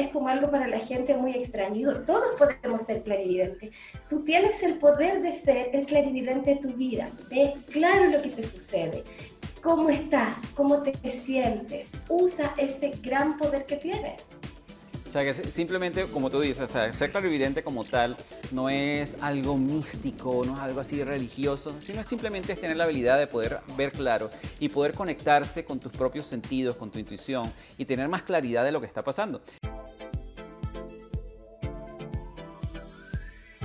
es como algo para la gente muy extraño. todos podemos ser clarividentes. Tú tienes el poder de ser el clarividente de tu vida. Ve claro lo que te sucede. ¿Cómo estás? ¿Cómo te sientes? Usa ese gran poder que tienes. O sea, que simplemente, como tú dices, o sea, ser clarividente como tal no es algo místico, no es algo así religioso, sino simplemente es tener la habilidad de poder ver claro y poder conectarse con tus propios sentidos, con tu intuición y tener más claridad de lo que está pasando.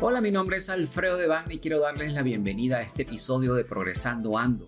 Hola, mi nombre es Alfredo Devane y quiero darles la bienvenida a este episodio de Progresando Ando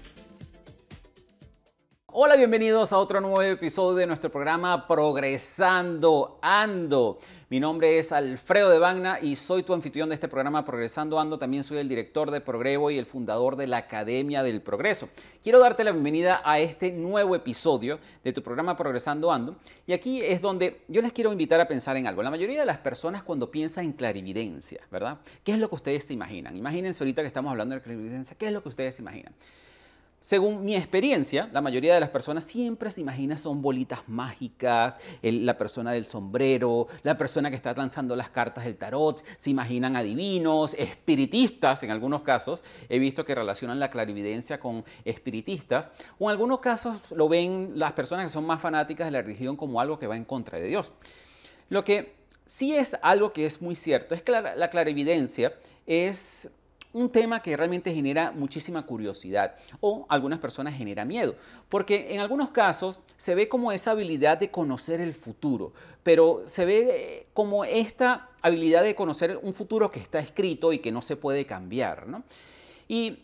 Hola, bienvenidos a otro nuevo episodio de nuestro programa Progresando Ando. Mi nombre es Alfredo de Bagna y soy tu anfitrión de este programa Progresando Ando. También soy el director de Progrevo y el fundador de la Academia del Progreso. Quiero darte la bienvenida a este nuevo episodio de tu programa Progresando Ando. Y aquí es donde yo les quiero invitar a pensar en algo. La mayoría de las personas cuando piensan en clarividencia, ¿verdad? ¿Qué es lo que ustedes se imaginan? Imagínense ahorita que estamos hablando de clarividencia, ¿qué es lo que ustedes se imaginan? Según mi experiencia, la mayoría de las personas siempre se imagina son bolitas mágicas, la persona del sombrero, la persona que está lanzando las cartas del tarot, se imaginan adivinos, espiritistas en algunos casos. He visto que relacionan la clarividencia con espiritistas, o en algunos casos lo ven las personas que son más fanáticas de la religión como algo que va en contra de Dios. Lo que sí es algo que es muy cierto es que la clarividencia es un tema que realmente genera muchísima curiosidad o algunas personas genera miedo, porque en algunos casos se ve como esa habilidad de conocer el futuro, pero se ve eh, como esta habilidad de conocer un futuro que está escrito y que no se puede cambiar. Y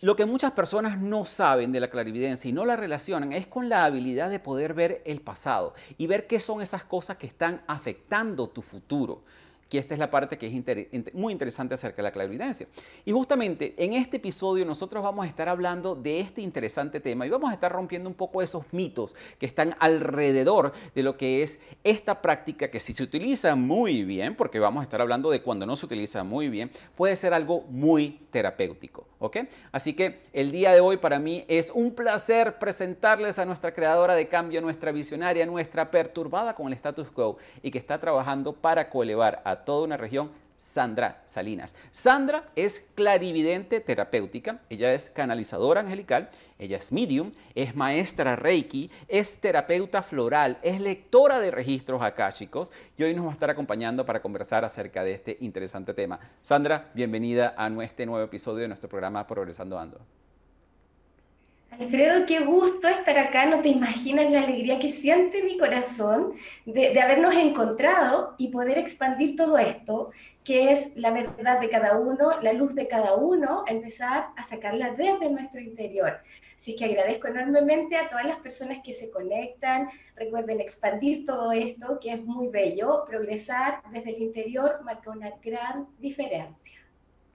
lo que muchas personas no saben de la clarividencia y no la relacionan es con la habilidad de poder ver el pasado y ver qué son esas cosas que están afectando tu futuro que esta es la parte que es muy interesante acerca de la clarividencia. Y justamente en este episodio nosotros vamos a estar hablando de este interesante tema y vamos a estar rompiendo un poco esos mitos que están alrededor de lo que es esta práctica que si se utiliza muy bien, porque vamos a estar hablando de cuando no se utiliza muy bien, puede ser algo muy terapéutico. ¿ok? Así que el día de hoy para mí es un placer presentarles a nuestra creadora de cambio, nuestra visionaria, nuestra perturbada con el status quo y que está trabajando para coelevar a toda una región Sandra Salinas. Sandra es clarividente terapéutica, ella es canalizadora angelical, ella es medium, es maestra Reiki, es terapeuta floral, es lectora de registros akáshicos y hoy nos va a estar acompañando para conversar acerca de este interesante tema. Sandra, bienvenida a este nuevo episodio de nuestro programa Progresando Ando. Alfredo, qué gusto estar acá. No te imaginas la alegría que siente mi corazón de, habernos encontrado y poder expandir todo esto, que es la verdad de cada uno, la luz de cada uno, empezar a sacarla desde nuestro interior. Así que agradezco enormemente a todas las personas que se conectan. Recuerden expandir todo esto, que es muy bello. Progresar desde el interior marca una gran diferencia.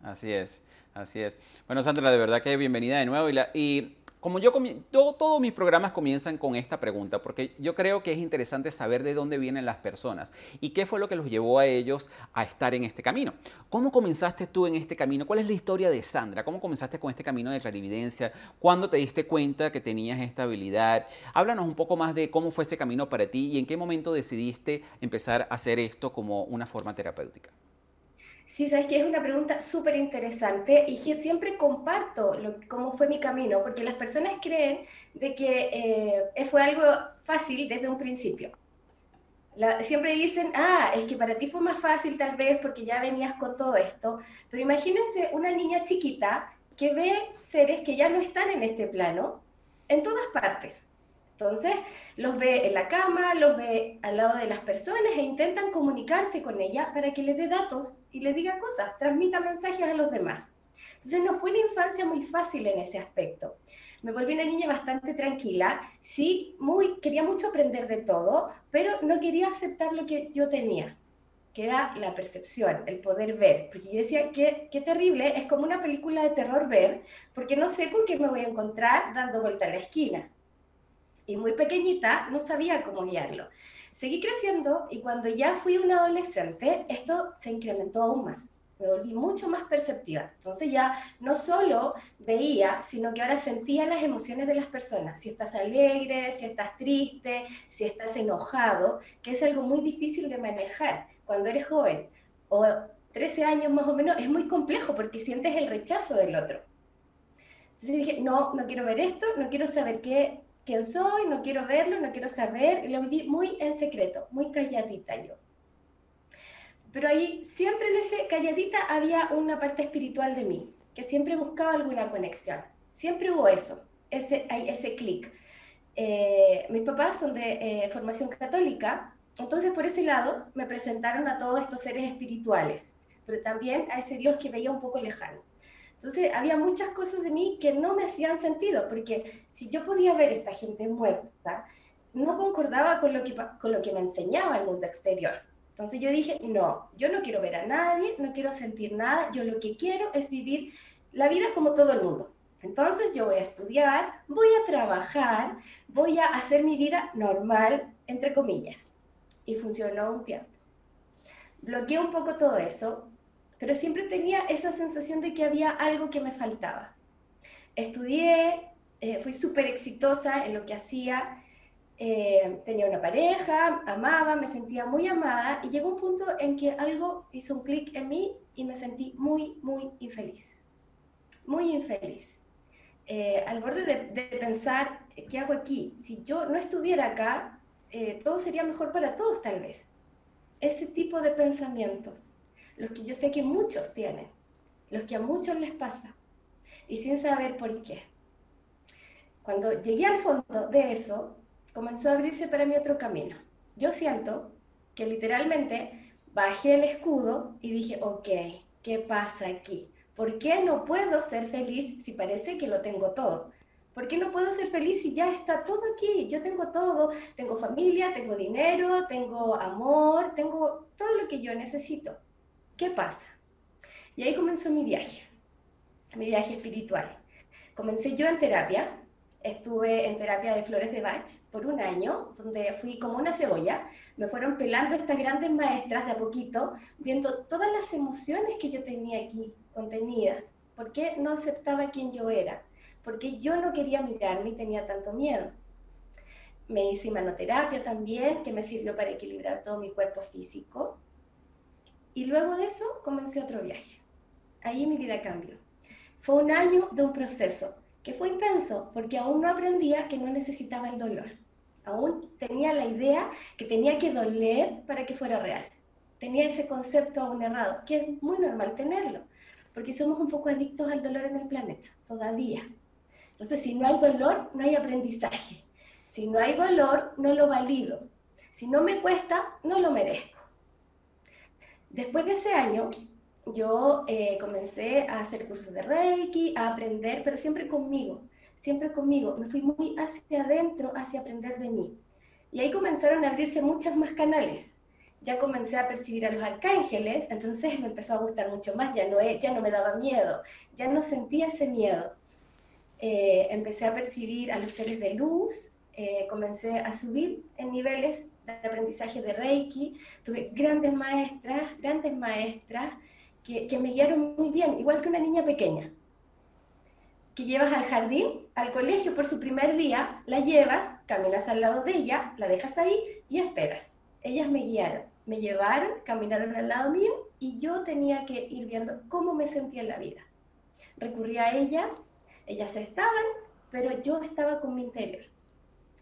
Así es, así es. Bueno, Sandra, de verdad que bienvenida de nuevo. Y, la, y como yo, todos mis programas comienzan con esta pregunta, porque yo creo que es interesante saber de dónde vienen las personas y qué fue lo que los llevó a ellos a estar en este camino. ¿Cómo comenzaste tú en este camino? ¿Cuál es la historia de Sandra? ¿Cómo comenzaste con este camino de clarividencia? ¿Cuándo te diste cuenta que tenías esta habilidad? Háblanos un poco más de cómo fue ese camino para ti y en qué momento decidiste empezar a hacer esto como una forma terapéutica. Sí, sabes que es una pregunta súper interesante y siempre comparto cómo fue mi camino, porque las personas creen de que eh, fue algo fácil desde un principio. siempre dicen, ah, es que para ti fue más fácil tal vez porque ya venías con todo esto, pero imagínense una niña chiquita que ve seres que ya no están en este plano en todas partes. Entonces, los ve en la cama, los ve al lado de las personas e intentan comunicarse con ella para que le dé datos y le diga cosas, transmita mensajes a los demás. Entonces, no fue una infancia muy fácil en ese aspecto. Me volví una niña bastante tranquila, sí, muy, quería mucho aprender de todo, pero no quería aceptar lo que yo tenía. que era la percepción, el poder ver. Porque yo decía, qué, qué terrible, es como una película de terror ver, porque no sé con qué me voy a encontrar dando vuelta a la esquina. Y muy pequeñita no sabía cómo guiarlo. Seguí creciendo y cuando ya fui una adolescente, esto se incrementó aún más. Me volví mucho más perceptiva. Entonces ya no solo veía, sino que ahora sentía las emociones de las personas. Si estás alegre, si estás triste, si estás enojado, que es algo muy difícil de manejar cuando eres joven o 13 años más o menos, es muy complejo porque sientes el rechazo del otro. Entonces dije, no, no quiero ver esto, no quiero saber qué, quién soy, no quiero verlo, no quiero saber, lo viví muy en secreto, muy calladita yo. Pero ahí, siempre en ese calladita había una parte espiritual de mí, que siempre buscaba alguna conexión. Siempre hubo eso, ese, clic. Eh, mis papás son de eh, formación católica, entonces por ese lado me presentaron a todos estos seres espirituales, pero también a ese Dios que veía un poco lejano. Entonces había muchas cosas de mí que no me hacían sentido, porque si yo podía ver a esta gente muerta, no concordaba con lo que, con lo que me enseñaba el mundo exterior. Entonces yo dije, no, yo no quiero ver a nadie, no quiero sentir nada, yo lo que quiero es vivir la vida como todo el mundo. Entonces yo voy a estudiar, voy a trabajar, voy a hacer mi vida normal, entre comillas. Y funcionó un tiempo. Bloqueé un poco todo eso, pero siempre tenía esa sensación de que había algo que me faltaba. Estudié, eh, fui súper exitosa en lo que hacía, eh, tenía una pareja, amaba, me sentía muy amada y llegó un punto en que algo hizo un clic en mí y me sentí muy, muy infeliz. Muy infeliz. Eh, al borde de, pensar, ¿qué hago aquí? Si yo no estuviera acá, todo sería mejor para todos tal vez. Ese tipo de pensamientos los que yo sé que muchos tienen, los que a muchos les pasa, y sin saber por qué. Cuando llegué al fondo de eso, comenzó a abrirse para mí otro camino. Yo siento que literalmente bajé el escudo y dije, ok, ¿qué pasa aquí? ¿Por qué no puedo ser feliz si parece que lo tengo todo? ¿Por qué no puedo ser feliz si ya está todo aquí? Yo tengo todo, tengo familia, tengo dinero, tengo amor, tengo todo lo que yo necesito. ¿Qué pasa? Y ahí comenzó mi viaje, mi viaje espiritual. Comencé yo en terapia, estuve en terapia de flores de Bach por un año, donde fui como una cebolla, me fueron pelando estas grandes maestras de a poquito, viendo todas las emociones que yo tenía aquí contenidas, por qué no aceptaba quién yo era, por qué yo no quería mirarme y tenía tanto miedo. Me hice manoterapia también, que me sirvió para equilibrar todo mi cuerpo físico. Y luego de eso comencé otro viaje. Ahí mi vida cambió. Fue un año de un proceso que fue intenso porque aún no aprendía que no necesitaba el dolor. Aún tenía la idea que tenía que doler para que fuera real. Tenía ese concepto aún errado, que es muy normal tenerlo, porque somos un poco adictos al dolor en el planeta, todavía. Entonces, si no hay dolor, no hay aprendizaje. Si no hay dolor, no lo valido. Si no me cuesta, no lo merezco. Después de ese año, yo eh, comencé a hacer cursos de Reiki, a aprender, pero siempre conmigo, siempre conmigo. Me fui muy hacia adentro, hacia aprender de mí. Y ahí comenzaron a abrirse muchas más canales. Ya comencé a percibir a los arcángeles, entonces me empezó a gustar mucho más, ya no, ya no me daba miedo, ya no sentía ese miedo. Eh, empecé a percibir a los seres de luz, eh, comencé a subir en niveles de aprendizaje de Reiki, tuve grandes maestras, grandes maestras que, que, me guiaron muy bien, igual que una niña pequeña, que llevas al jardín, al colegio por su primer día, la llevas, caminas al lado de ella, la dejas ahí y esperas. Ellas me guiaron, me llevaron, caminaron al lado mío y yo tenía que ir viendo cómo me sentía en la vida. Recurrí a ellas, ellas estaban, pero yo estaba con mi interior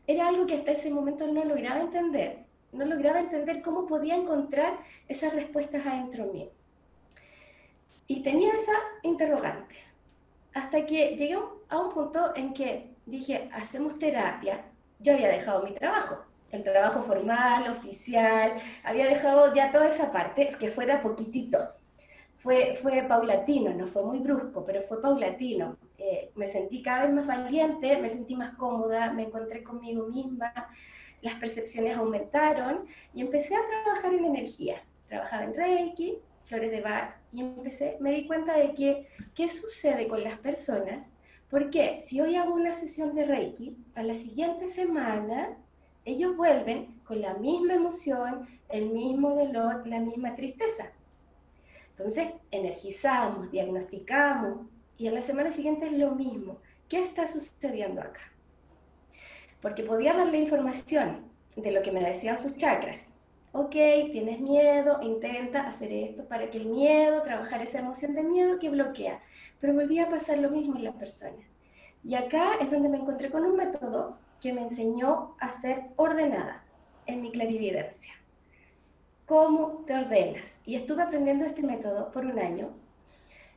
era algo que hasta ese momento no lograba entender. No lograba entender cómo podía encontrar esas respuestas adentro mío. Y tenía esa interrogante. Hasta que llegué a un punto en que dije, hacemos terapia. Yo había dejado mi trabajo, el trabajo formal, oficial, había dejado ya toda esa parte, que fue de a poquitito. Fue, fue paulatino, no fue muy brusco, pero fue paulatino. Eh, me sentí cada vez más valiente, me sentí más cómoda, me encontré conmigo misma, las percepciones aumentaron y empecé a trabajar en energía. trabajaba en Reiki, flores de Bach, y empecé, me di cuenta de que, ¿qué sucede con las personas? Porque si hoy hago una sesión de Reiki, a la siguiente semana ellos vuelven con la misma emoción, el mismo dolor, la misma tristeza. Entonces, energizamos, diagnosticamos y a la semana siguiente es lo mismo. ¿Qué está sucediendo acá? Porque podía darle información de lo que me decían sus chakras. Ok, tienes miedo, intenta hacer esto para que el miedo, trabajar esa emoción de miedo que bloquea. Pero volvía a pasar lo mismo en la persona. Y acá es donde me encontré con un método que me enseñó a ser ordenada en mi clarividencia. ¿Cómo te ordenas? Y estuve aprendiendo este método por un año.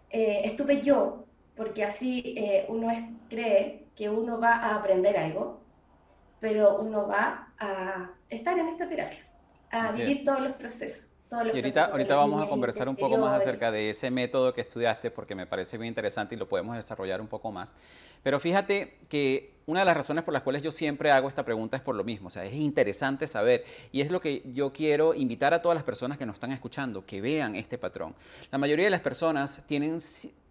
Eh, estuve yo, porque así eh, uno cree que uno va a aprender algo, pero uno va a estar en esta terapia, a vivir todos los procesos. y ahorita, ahorita vamos a conversar un poco más acerca de ese método que estudiaste porque me parece muy interesante y lo podemos desarrollar un poco más. Pero fíjate que una de las razones por las cuales yo siempre hago esta pregunta es por lo mismo, o sea, es interesante saber y es lo que yo quiero invitar a todas las personas que nos están escuchando, que vean este patrón. La mayoría de las personas tienen,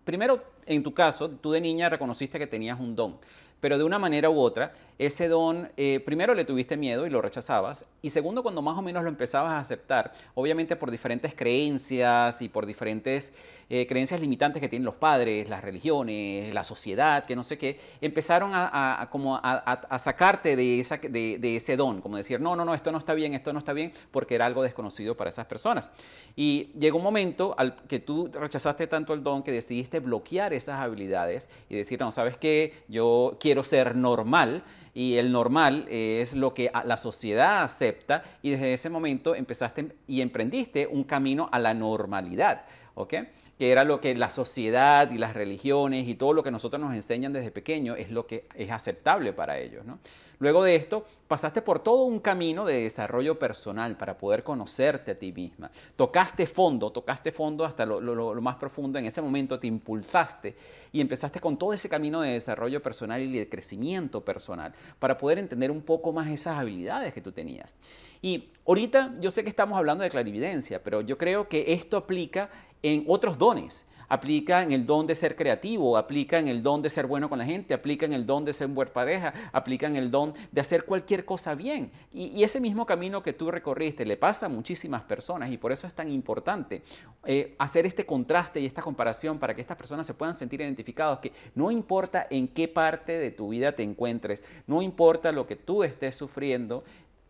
primero, en tu caso, tú de niña reconociste que tenías un don pero de una manera u otra, ese don, eh, primero le tuviste miedo y lo rechazabas, y segundo, cuando más o menos lo empezabas a aceptar, obviamente por diferentes creencias y por diferentes eh, creencias limitantes que tienen los padres, las religiones, la sociedad, que no sé qué, empezaron a, como a, sacarte de, esa, ese don, como decir, no, no, no, esto no está bien, esto no está bien, porque era algo desconocido para esas personas. Y llegó un momento al que tú rechazaste tanto el don que decidiste bloquear esas habilidades y decir, no, ¿sabes qué? Yo quiero ser normal y el normal es lo que la sociedad acepta y desde ese momento empezaste y emprendiste un camino a la normalidad, ¿ok? Que era lo que la sociedad y las religiones y todo lo que nosotros nos enseñan desde pequeño es lo que es aceptable para ellos. ¿no? Luego de esto, pasaste por todo un camino de desarrollo personal para poder conocerte a ti misma. Tocaste fondo, tocaste fondo hasta lo, lo, más profundo. En ese momento te impulsaste y empezaste con todo ese camino de desarrollo personal y de crecimiento personal para poder entender un poco más esas habilidades que tú tenías. Y ahorita yo sé que estamos hablando de clarividencia, pero yo creo que esto aplica en otros dones. Aplica en el don de ser creativo, aplica en el don de ser bueno con la gente, aplica en el don de ser un buen pareja, aplica en el don de hacer cualquier cosa bien. Y, ese mismo camino que tú recorriste le pasa a muchísimas personas y por eso es tan importante eh, hacer este contraste y esta comparación para que estas personas se puedan sentir identificados, que no importa en qué parte de tu vida te encuentres, no importa lo que tú estés sufriendo,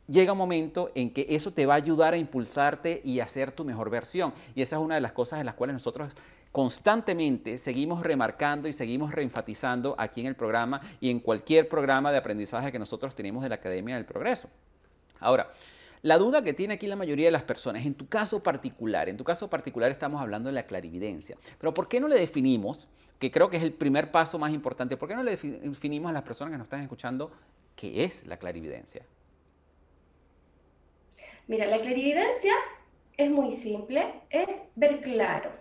llega un momento en que eso te va a ayudar a impulsarte y a ser tu mejor versión. Y esa es una de las cosas en las cuales nosotros constantemente seguimos remarcando y seguimos reenfatizando aquí en el programa y en cualquier programa de aprendizaje que nosotros tenemos de la Academia del Progreso. Ahora, la duda que tiene aquí la mayoría de las personas, en tu caso particular, en tu caso particular estamos hablando de la clarividencia, pero ¿por qué no le definimos, que creo que es el primer paso más importante, ¿por qué no le definimos a las personas que nos están escuchando qué es la clarividencia? Mira, la clarividencia es muy simple, es ver claro.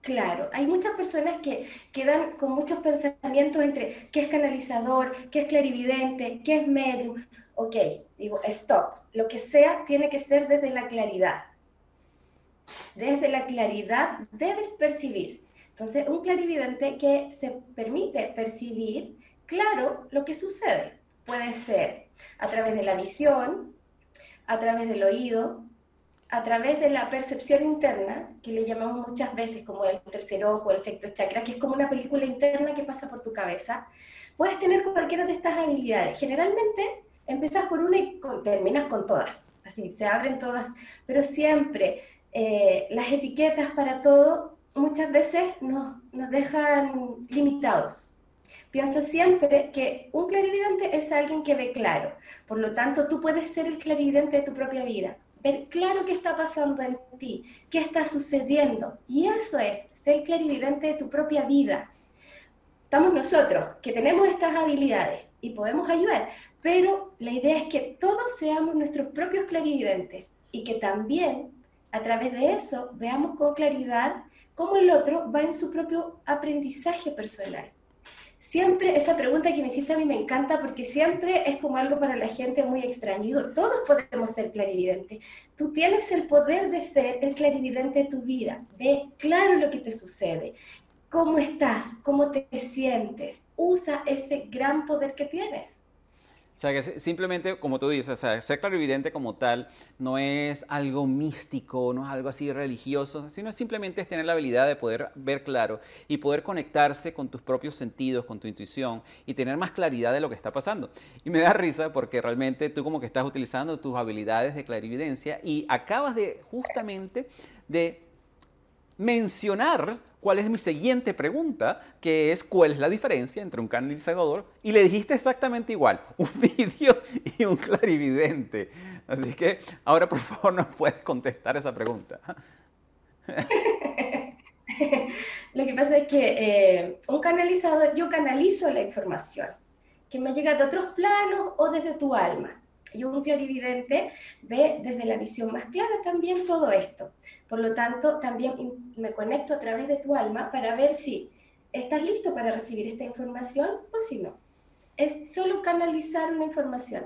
Claro, hay muchas personas que quedan con muchos pensamientos entre qué es canalizador, qué es clarividente, qué es medium. Ok, digo, stop. Lo que sea tiene que ser desde la claridad. Desde la claridad debes percibir. Entonces, un clarividente que se permite percibir claro lo que sucede. Puede ser a través de la visión, a través del oído, a través de la percepción interna, que le llamamos muchas veces como el tercer ojo, el sexto chakra, que es como una película interna que pasa por tu cabeza, puedes tener cualquiera de estas habilidades. Generalmente empiezas por una y terminas con todas, así, se abren todas, pero siempre eh, las etiquetas para todo muchas veces nos, nos dejan limitados. Piensa siempre que un clarividente es alguien que ve claro. Por lo tanto, tú puedes ser el clarividente de tu propia vida. Ver claro qué está pasando en ti, qué está sucediendo. Y eso es ser clarividente de tu propia vida. Estamos nosotros, que tenemos estas habilidades y podemos ayudar, pero la idea es que todos seamos nuestros propios clarividentes y que también a través de eso veamos con claridad cómo el otro va en su propio aprendizaje personal siempre esa pregunta que me hiciste a mí me encanta porque siempre es como algo para la gente muy extraño. todos podemos ser clarividentes. Tú tienes el poder de ser el clarividente de tu vida. Ve claro lo que te sucede. ¿Cómo estás? ¿Cómo te sientes? Usa ese gran poder que tienes. O sea, que simplemente, como tú dices, o sea, ser clarividente como tal no es algo místico, no es algo así religioso, sino simplemente es tener la habilidad de poder ver claro y poder conectarse con tus propios sentidos, con tu intuición y tener más claridad de lo que está pasando. Y me da risa porque realmente tú como que estás utilizando tus habilidades de clarividencia y acabas de justamente de mencionar cuál es mi siguiente pregunta, que es cuál es la diferencia entre un canalizador y le dijiste exactamente igual, un vídeo y un clarividente. Así que ahora por favor nos puedes contestar esa pregunta. Lo que pasa es que eh, un canalizador, yo canalizo la información que me llega de otros planos o desde tu alma. Y un clarividente ve desde la visión más clara también todo esto. Por lo tanto, también me conecto a través de tu alma para ver si estás listo para recibir esta información o si no. Es solo canalizar una información.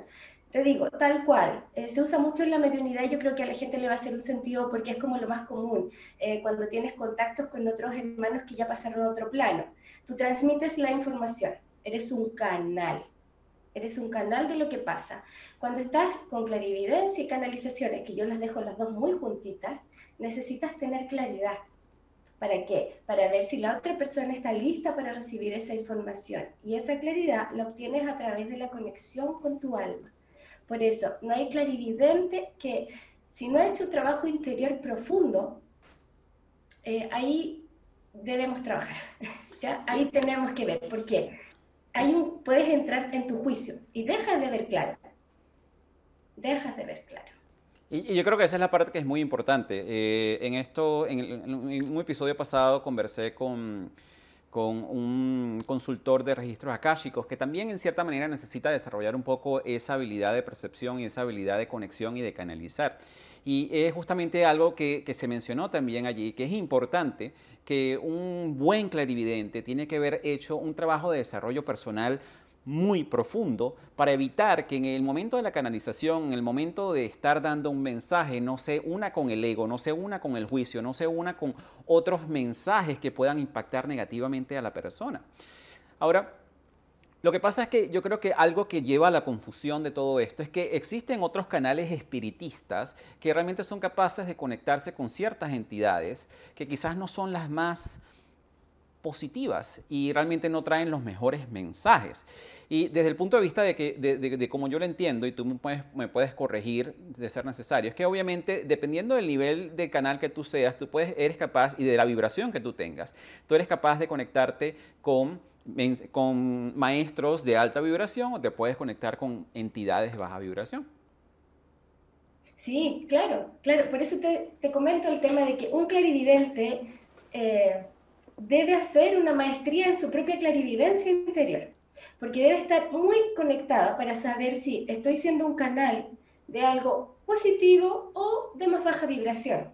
Te digo, tal cual, eh, se usa mucho en la mediunidad y yo creo que a la gente le va a hacer un sentido porque es como lo más común, eh, cuando tienes contactos con otros hermanos que ya pasaron a otro plano. Tú transmites la información, eres un canal, eres un canal de lo que pasa. Cuando estás con clarividencia y canalizaciones, que yo las dejo las dos muy juntitas, necesitas tener claridad. ¿Para qué? Para ver si la otra persona está lista para recibir esa información. Y esa claridad la obtienes a través de la conexión con tu alma. Por eso, no hay clarividente que, si no ha hecho un trabajo interior profundo, eh, ahí debemos trabajar. ¿ya? Ahí tenemos que ver. ¿Por qué? Un, puedes entrar en tu juicio y dejas de ver claro. Dejas de ver claro. Y, yo creo que esa es la parte que es muy importante. Eh, en esto, en, un episodio pasado conversé con, con un consultor de registros akáshicos que también en cierta manera necesita desarrollar un poco esa habilidad de percepción y esa habilidad de conexión y de canalizar. Y es justamente algo que, se mencionó también allí, que es importante que un buen clarividente tiene que haber hecho un trabajo de desarrollo personal muy profundo para evitar que en el momento de la canalización, en el momento de estar dando un mensaje, no se una con el ego, no se una con el juicio, no se una con otros mensajes que puedan impactar negativamente a la persona. Ahora, lo que pasa es que yo creo que algo que lleva a la confusión de todo esto es que existen otros canales espiritistas que realmente son capaces de conectarse con ciertas entidades que quizás no son las más positivas y realmente no traen los mejores mensajes. Y desde el punto de vista de, que, de, como yo lo entiendo, y tú me puedes, me puedes, corregir de ser necesario, es que obviamente dependiendo del nivel de canal que tú seas, tú puedes, eres capaz, y de la vibración que tú tengas, tú eres capaz de conectarte con con maestros de alta vibración o te puedes conectar con entidades de baja vibración. Sí, claro, claro. Por eso te, te comento el tema de que un clarividente eh, debe hacer una maestría en su propia clarividencia interior, porque debe estar muy conectada para saber si estoy siendo un canal de algo positivo o de más baja vibración.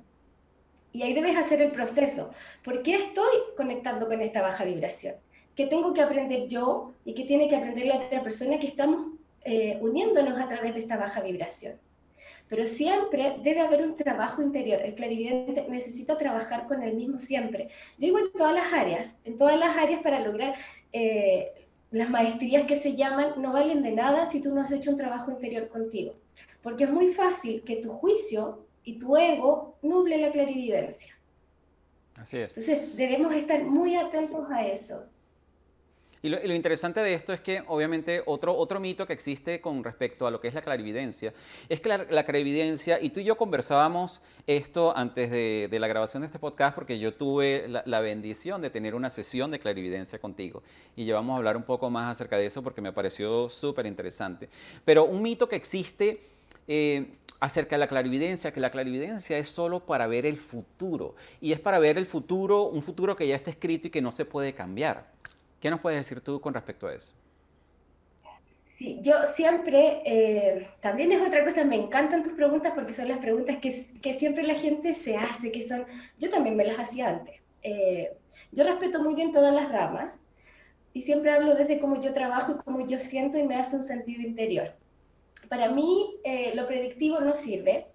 Y ahí debes hacer el proceso. ¿Por qué estoy conectando con esta baja vibración? Que tengo que aprender yo y que tiene que aprender la otra persona que estamos eh, uniéndonos a través de esta baja vibración. Pero siempre debe haber un trabajo interior. El clarividente necesita trabajar con el mismo siempre. Digo en todas las áreas, en todas las áreas para lograr eh, las maestrías que se llaman no valen de nada si tú no has hecho un trabajo interior contigo. Porque es muy fácil que tu juicio y tu ego nuble la clarividencia. Así es. Entonces debemos estar muy atentos a eso. Y lo, interesante de esto es que obviamente otro, otro mito que existe con respecto a lo que es la clarividencia es que la, clarividencia, y tú y yo conversábamos esto antes de, la grabación de este podcast porque yo tuve la, bendición de tener una sesión de clarividencia contigo y llevamos a hablar un poco más acerca de eso porque me pareció súper interesante. Pero un mito que existe... Eh, acerca de la clarividencia, que la clarividencia es solo para ver el futuro y es para ver el futuro, un futuro que ya está escrito y que no se puede cambiar. ¿Qué nos puedes decir tú con respecto a eso? Sí, yo siempre, eh, también es otra cosa, me encantan tus preguntas porque son las preguntas que, que siempre la gente se hace, que son, yo también me las hacía antes. Eh, yo respeto muy bien todas las ramas, y siempre hablo desde cómo yo trabajo y cómo yo siento y me hace un sentido interior. Para mí eh, lo predictivo no sirve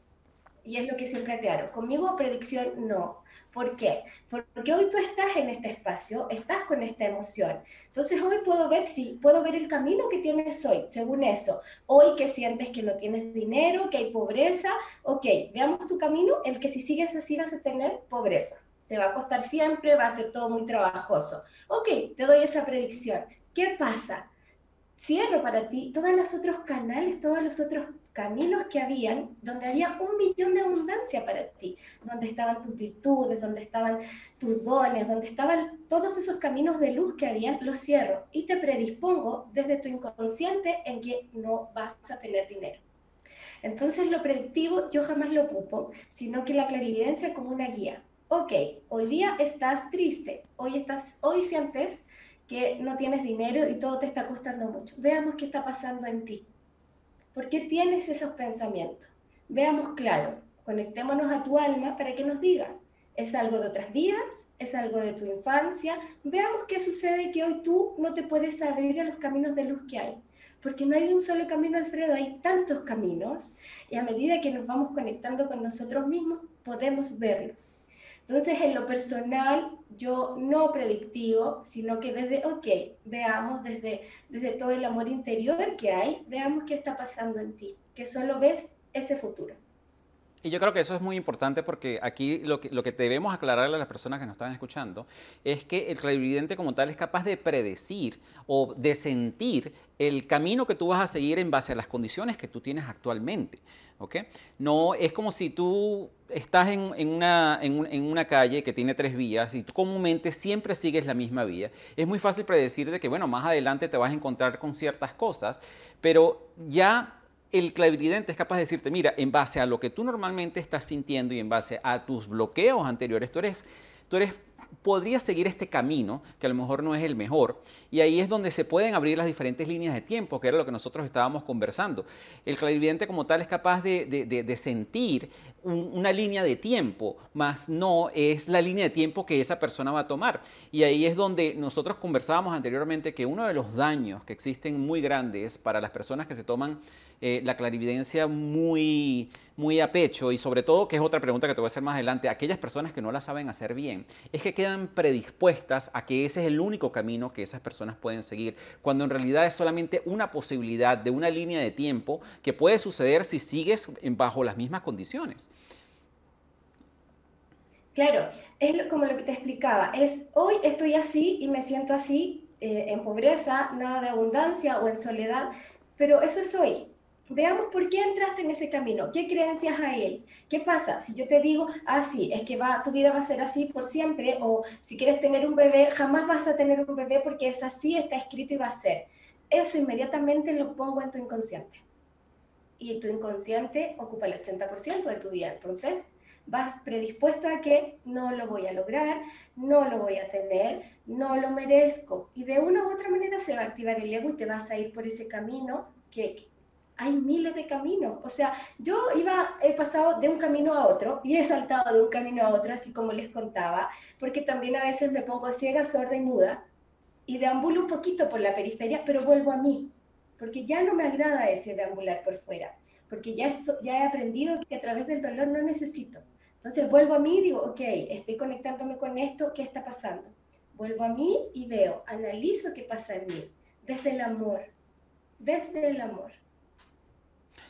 y es lo que siempre aclaro. Conmigo predicción no. ¿Por qué? Porque hoy tú estás en este espacio, estás con esta emoción. Entonces hoy puedo ver si puedo ver el camino que tienes hoy, según eso. Hoy que sientes que no tienes dinero, que hay pobreza, ok, veamos tu camino, el que si sigues así vas a tener pobreza te va a costar siempre, va a ser todo muy trabajoso. Ok, te doy esa predicción. ¿Qué pasa? Cierro para ti todos los otros canales, todos los otros caminos que habían, donde había un millón de abundancia para ti, donde estaban tus virtudes, donde estaban tus dones, donde estaban todos esos caminos de luz que habían, los cierro y te predispongo desde tu inconsciente en que no vas a tener dinero. Entonces lo predictivo yo jamás lo ocupo, sino que la clarividencia como una guía ok, hoy día estás triste, hoy, estás, hoy sientes que no tienes dinero y todo te está costando mucho. Veamos qué está pasando en ti. ¿Por qué tienes esos pensamientos? Veamos claro, conectémonos a tu alma para que nos diga, ¿es algo de otras vidas? ¿Es algo de tu infancia? Veamos qué sucede que hoy tú no te puedes abrir a los caminos de luz que hay. Porque no hay un solo camino, Alfredo, hay tantos caminos y a medida que nos vamos conectando con nosotros mismos, podemos verlos. Entonces, en lo personal, yo no predictivo, sino que desde, ok, veamos desde, desde todo el amor interior que hay, veamos qué está pasando en ti, que solo ves ese futuro. Y yo creo que eso es muy importante porque aquí lo que, lo que debemos aclararle a las personas que nos están escuchando es que el clarividente como tal es capaz de predecir o de sentir el camino que tú vas a seguir en base a las condiciones que tú tienes actualmente. No es como si tú estás en, una, en, una, calle que tiene tres vías y tú comúnmente siempre sigues la misma vía. Es muy fácil predecir de que, bueno, más adelante te vas a encontrar con ciertas cosas, pero ya el clarividente es capaz de decirte, mira, en base a lo que tú normalmente estás sintiendo y en base a tus bloqueos anteriores, tú eres, tú eres podría seguir este camino, que a lo mejor no es el mejor, y ahí es donde se pueden abrir las diferentes líneas de tiempo, que era lo que nosotros estábamos conversando. El clarividente como tal es capaz de, sentir una línea de tiempo, más no es la línea de tiempo que esa persona va a tomar. Y ahí es donde nosotros conversábamos anteriormente que uno de los daños que existen muy grandes para las personas que se toman eh, la clarividencia muy, muy a pecho y sobre todo, que es otra pregunta que te voy a hacer más adelante, aquellas personas que no la saben hacer bien, es que quedan predispuestas a que ese es el único camino que esas personas pueden seguir, cuando en realidad es solamente una posibilidad de una línea de tiempo que puede suceder si sigues bajo las mismas condiciones. Claro, es como lo que te explicaba, es hoy estoy así y me siento así, eh, en pobreza, nada de abundancia o en soledad, pero eso es hoy. Veamos por qué entraste en ese camino, qué creencias hay ahí. ¿Qué pasa si yo te digo, ah, sí, es que va, tu vida va a ser así por siempre, o si quieres tener un bebé, jamás vas a tener un bebé porque es así, está escrito y va a ser? Eso inmediatamente lo pongo en tu inconsciente. Y tu inconsciente ocupa el 80% de tu día. Entonces, vas predispuesto a que no lo voy a lograr, no lo voy a tener, no lo merezco. Y de una u otra manera se va a activar el ego y te vas a ir por ese camino que, hay miles de caminos. O sea, yo iba, he pasado de un camino a otro y he saltado de un camino a otro, así como les contaba, porque también a veces me pongo ciega, sorda y muda y deambulo un poquito por la periferia, pero vuelvo a mí, porque ya no me agrada ese deambular por fuera, porque ya, esto, ya he aprendido que a través del dolor no necesito. Entonces vuelvo a mí y digo, ok, estoy conectándome con esto, ¿qué está pasando? Vuelvo a mí y veo, analizo qué pasa en mí, desde el amor, desde el amor.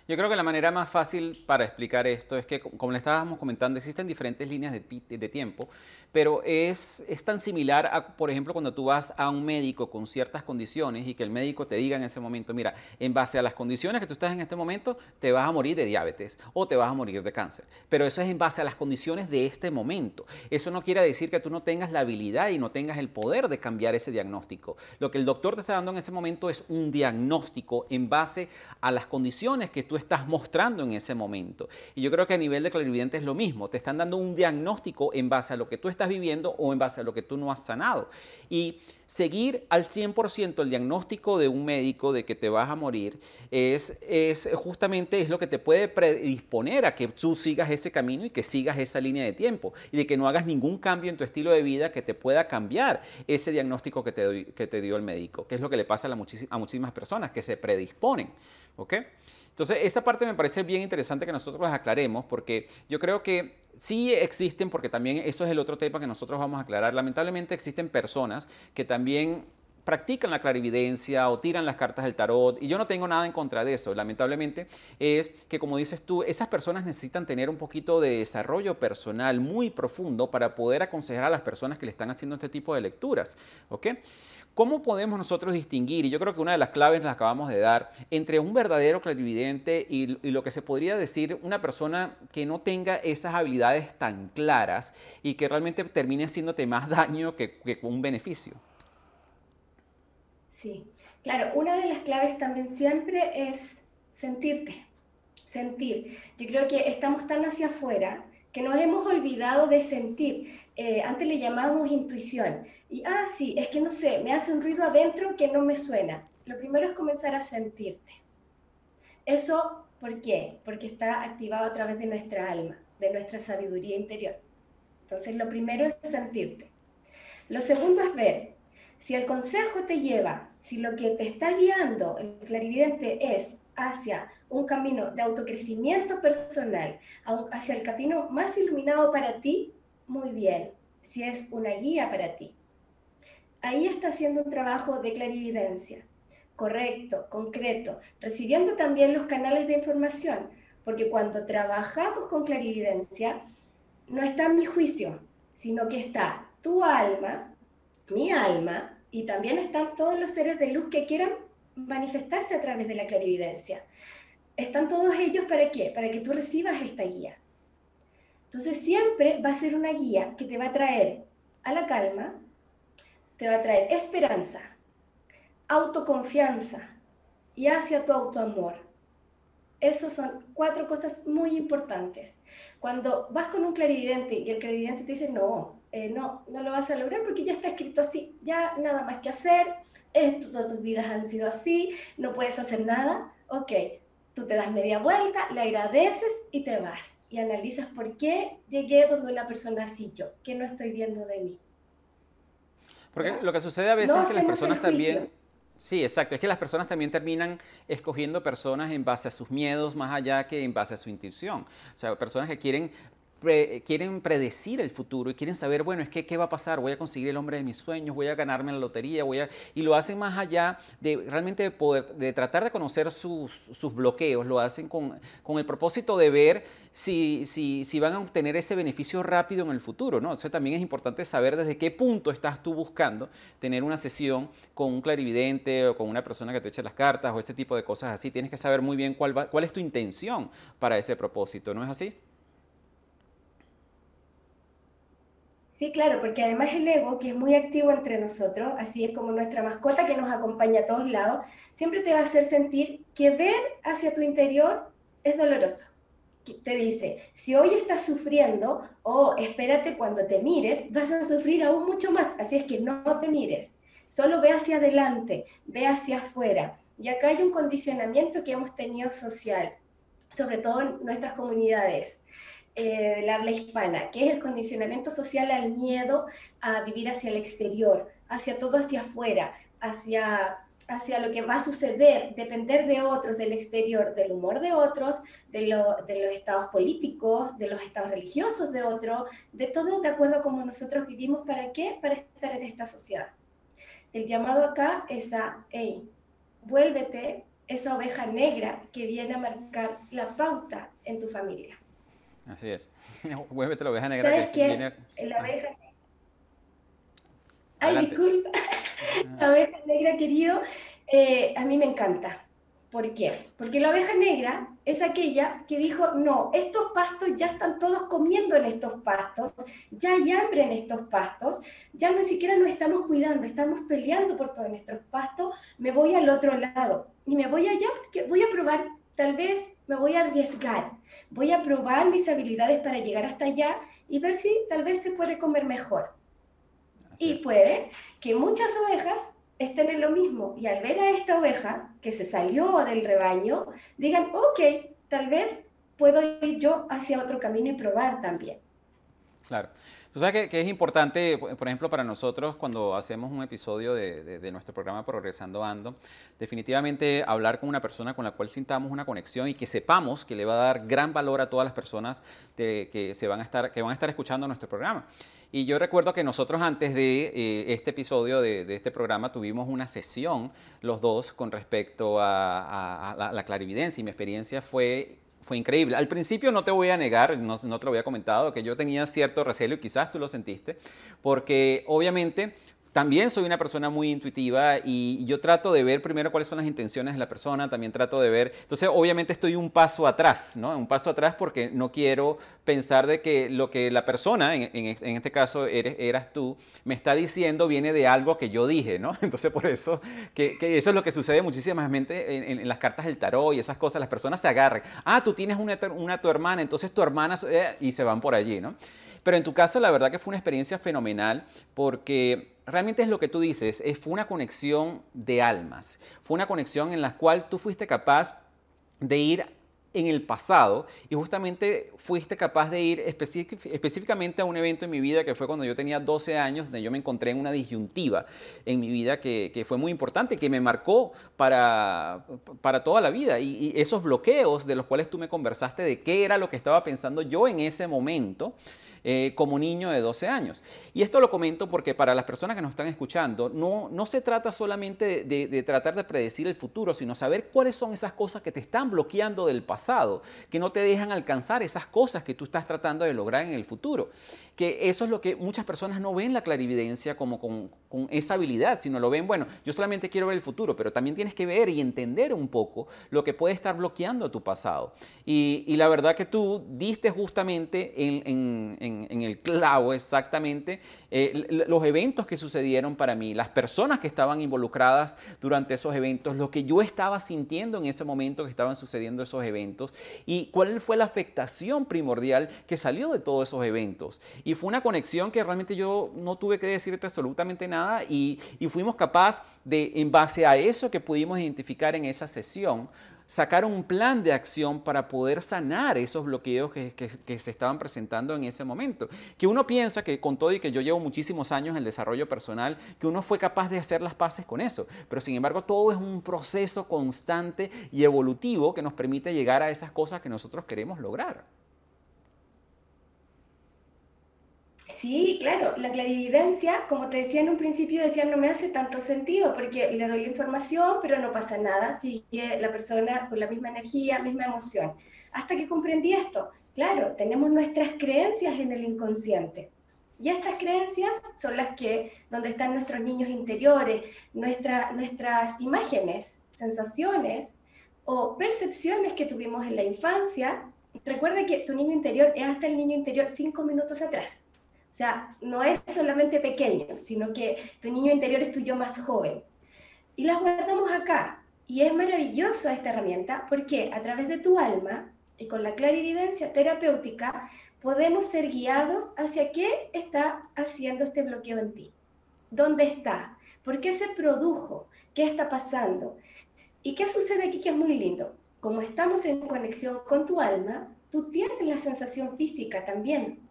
Yo creo que la manera más fácil para explicar esto es que, como le estábamos comentando, existen diferentes líneas de, de tiempo pero es, es, tan similar a, por ejemplo, cuando tú vas a un médico con ciertas condiciones y que el médico te diga en ese momento, mira, en base a las condiciones que tú estás en este momento, te vas a morir de diabetes o te vas a morir de cáncer. Pero eso es en base a las condiciones de este momento. Eso no quiere decir que tú no tengas la habilidad y no tengas el poder de cambiar ese diagnóstico. Lo que el doctor te está dando en ese momento es un diagnóstico en base a las condiciones que tú estás mostrando en ese momento. Y yo creo que a nivel de clarividente es lo mismo. Te están dando un diagnóstico en base a lo que tú estás estás viviendo o en base a lo que tú no has sanado. Y seguir al 100% el diagnóstico de un médico de que te vas a morir es, es justamente es lo que te puede predisponer a que tú sigas ese camino y que sigas esa línea de tiempo y de que no hagas ningún cambio en tu estilo de vida que te pueda cambiar ese diagnóstico que te, que te dio el médico, que es lo que le pasa a, a muchísimas personas que se predisponen. ¿ok?, entonces, esa parte me parece bien interesante que nosotros las aclaremos, porque yo creo que sí existen, porque también eso es el otro tema que nosotros vamos a aclarar. Lamentablemente existen personas que también practican la clarividencia o tiran las cartas del tarot, y yo no tengo nada en contra de eso, lamentablemente, es que como dices tú, esas personas necesitan tener un poquito de desarrollo personal muy profundo para poder aconsejar a las personas que le están haciendo este tipo de lecturas, ¿ok? ¿Cómo podemos nosotros distinguir, y yo creo que una de las claves las acabamos de dar, entre un verdadero clarividente y, lo que se podría decir una persona que no tenga esas habilidades tan claras y que realmente termine haciéndote más daño que, que un beneficio? Sí, claro, una de las claves también siempre es sentirte, sentir. Yo creo que estamos tan hacia afuera que nos hemos olvidado de sentir. Eh, antes le llamábamos intuición. Y, ah, sí, es que no sé, me hace un ruido adentro que no me suena. Lo primero es comenzar a sentirte. Eso, ¿por qué? Porque está activado a través de nuestra alma, de nuestra sabiduría interior. Entonces, lo primero es sentirte. Lo segundo es ver si el consejo te lleva, si lo que te está guiando el clarividente es hacia un camino de autocrecimiento personal, hacia el camino más iluminado para ti, muy bien, si es una guía para ti. Ahí está haciendo un trabajo de clarividencia, correcto, concreto, recibiendo también los canales de información, porque cuando trabajamos con clarividencia, no está mi juicio, sino que está tu alma, mi alma, y también están todos los seres de luz que quieran manifestarse a través de la clarividencia. Están todos ellos para qué? Para que tú recibas esta guía. Entonces siempre va a ser una guía que te va a traer a la calma, te va a traer esperanza, autoconfianza y hacia tu autoamor. Esas son cuatro cosas muy importantes. Cuando vas con un clarividente y el clarividente te dice, no, eh, no, no lo vas a lograr porque ya está escrito así, ya nada más que hacer, esto, todas tus vidas han sido así, no puedes hacer nada, ok, tú te das media vuelta, le agradeces y te vas. Y analizas por qué llegué donde una persona así yo, qué no estoy viendo de mí. Porque lo que sucede a veces es que las personas también... Sí, exacto. Es que las personas también terminan escogiendo personas en base a sus miedos más allá que en base a su intuición. O sea, personas que quieren quieren predecir el futuro y quieren saber, bueno, es que qué va a pasar, voy a conseguir el hombre de mis sueños, voy a ganarme la lotería, voy a... Y lo hacen más allá de realmente poder, de tratar de conocer sus, sus bloqueos, lo hacen con, con, el propósito de ver si, si, si, van a obtener ese beneficio rápido en el futuro, ¿no? Eso también es importante saber desde qué punto estás tú buscando tener una sesión con un clarividente o con una persona que te eche las cartas o ese tipo de cosas así. Tienes que saber muy bien cuál, va, cuál es tu intención para ese propósito, ¿no es así? Sí, claro, porque además el ego, que es muy activo entre nosotros, así es como nuestra mascota que nos acompaña a todos lados, siempre te va a hacer sentir que ver hacia tu interior es doloroso. Te dice, si hoy estás sufriendo, o espérate cuando te mires, vas a sufrir aún mucho más. Así es que no te mires, solo ve hacia adelante, ve hacia afuera. Y acá hay un condicionamiento que hemos tenido social, sobre todo en nuestras comunidades eh, del habla hispana, que es el condicionamiento social al miedo a vivir hacia el exterior, hacia todo hacia afuera, hacia, hacia lo que va a suceder, depender de otros, del exterior, del humor de otros, de, de los estados políticos, de los estados religiosos de otros, de todo de acuerdo a cómo nosotros vivimos, ¿para qué? Para estar en esta sociedad. El llamado acá es a, hey, vuélvete esa oveja negra que viene a marcar la pauta en tu familia. Así es. Vuélvete la oveja negra. ¿Sabes qué? La oveja Ay, disculpa. La oveja negra, querido, eh, a mí me encanta. ¿Por qué? Porque la oveja negra es aquella que dijo, no, estos pastos ya están todos comiendo en estos pastos, ya hay hambre en estos pastos, ya ni siquiera nos estamos cuidando, estamos peleando por todos nuestros pastos, me voy al otro lado y me voy allá porque voy a probar tal vez me voy a arriesgar, voy a probar mis habilidades para llegar hasta allá y ver si tal vez se puede comer mejor. y puede que muchas ovejas estén en lo mismo y al ver a esta oveja que se salió del rebaño, digan, ok, tal vez puedo ir yo hacia otro camino y probar también. Claro. Tú sabes que, es importante, por ejemplo, para nosotros cuando hacemos un episodio de, nuestro programa Progresando Ando, definitivamente hablar con una persona con la cual sintamos una conexión y que sepamos que le va a dar gran valor a todas las personas que, se van a estar, que van a estar escuchando nuestro programa. Y yo recuerdo que nosotros antes de eh, este episodio de, este programa tuvimos una sesión los dos con respecto a, la clarividencia y mi experiencia fue fue increíble. Al principio no te voy a negar, no, no, te lo había comentado, que yo tenía cierto recelo y quizás tú lo sentiste, porque obviamente también soy una persona muy intuitiva y yo trato de ver primero cuáles son las intenciones de la persona, también trato de ver, entonces obviamente estoy un paso atrás, ¿no? Un paso atrás porque no quiero pensar de que lo que la persona, en, este caso eres, eras tú, me está diciendo viene de algo que yo dije, ¿no? Entonces por eso, que, eso es lo que sucede muchísimas en, en, las cartas del tarot y esas cosas, las personas se agarran, ah, tú tienes una, una tu hermana, entonces tu hermana, eh", y se van por allí, ¿no? Pero en tu caso la verdad que fue una experiencia fenomenal porque realmente es lo que tú dices, es, fue una conexión de almas, fue una conexión en la cual tú fuiste capaz de ir en el pasado y justamente fuiste capaz de ir específicamente a un evento en mi vida que fue cuando yo tenía 12 años, donde yo me encontré en una disyuntiva en mi vida que, fue muy importante, que me marcó para, para toda la vida y, y esos bloqueos de los cuales tú me conversaste de qué era lo que estaba pensando yo en ese momento. Eh, como niño de 12 años. Y esto lo comento porque para las personas que nos están escuchando, no, no se trata solamente de, tratar de predecir el futuro, sino saber cuáles son esas cosas que te están bloqueando del pasado, que no te dejan alcanzar esas cosas que tú estás tratando de lograr en el futuro. Que eso es lo que muchas personas no ven la clarividencia como con, esa habilidad, sino lo ven, bueno, yo solamente quiero ver el futuro, pero también tienes que ver y entender un poco lo que puede estar bloqueando tu pasado. Y, la verdad que tú diste justamente en en, el clavo exactamente eh, los eventos que sucedieron para mí, las personas que estaban involucradas durante esos eventos, lo que yo estaba sintiendo en ese momento que estaban sucediendo esos eventos y cuál fue la afectación primordial que salió de todos esos eventos. Y fue una conexión que realmente yo no tuve que decirte absolutamente nada y, y fuimos capaces de, en base a eso que pudimos identificar en esa sesión, sacar un plan de acción para poder sanar esos bloqueos que, se estaban presentando en ese momento. Que uno piensa que con todo y que yo llevo muchísimos años en el desarrollo personal, que uno fue capaz de hacer las paces con eso. Pero sin embargo, todo es un proceso constante y evolutivo que nos permite llegar a esas cosas que nosotros queremos lograr. Sí, claro, la clarividencia, como te decía en un principio, decía no me hace tanto sentido porque le doy la información, pero no pasa nada, sigue la persona con la misma energía, misma emoción. Hasta que comprendí esto, claro, tenemos nuestras creencias en el inconsciente. Y estas creencias son las que, donde están nuestros niños interiores, nuestra, nuestras imágenes, sensaciones o percepciones que tuvimos en la infancia. Recuerda que tu niño interior es hasta el niño interior cinco minutos atrás. Sea, no es solamente pequeño, sino que tu niño interior es tu yo más joven. Y las guardamos acá. Y es maravillosa esta herramienta porque a través de tu alma y con la clarividencia terapéutica podemos ser guiados hacia qué está haciendo este bloqueo en ti. ¿Dónde está? ¿Por qué se produjo? ¿Qué está pasando? ¿Y qué sucede aquí que es muy lindo? Como estamos en conexión con tu alma, tú tienes la sensación física también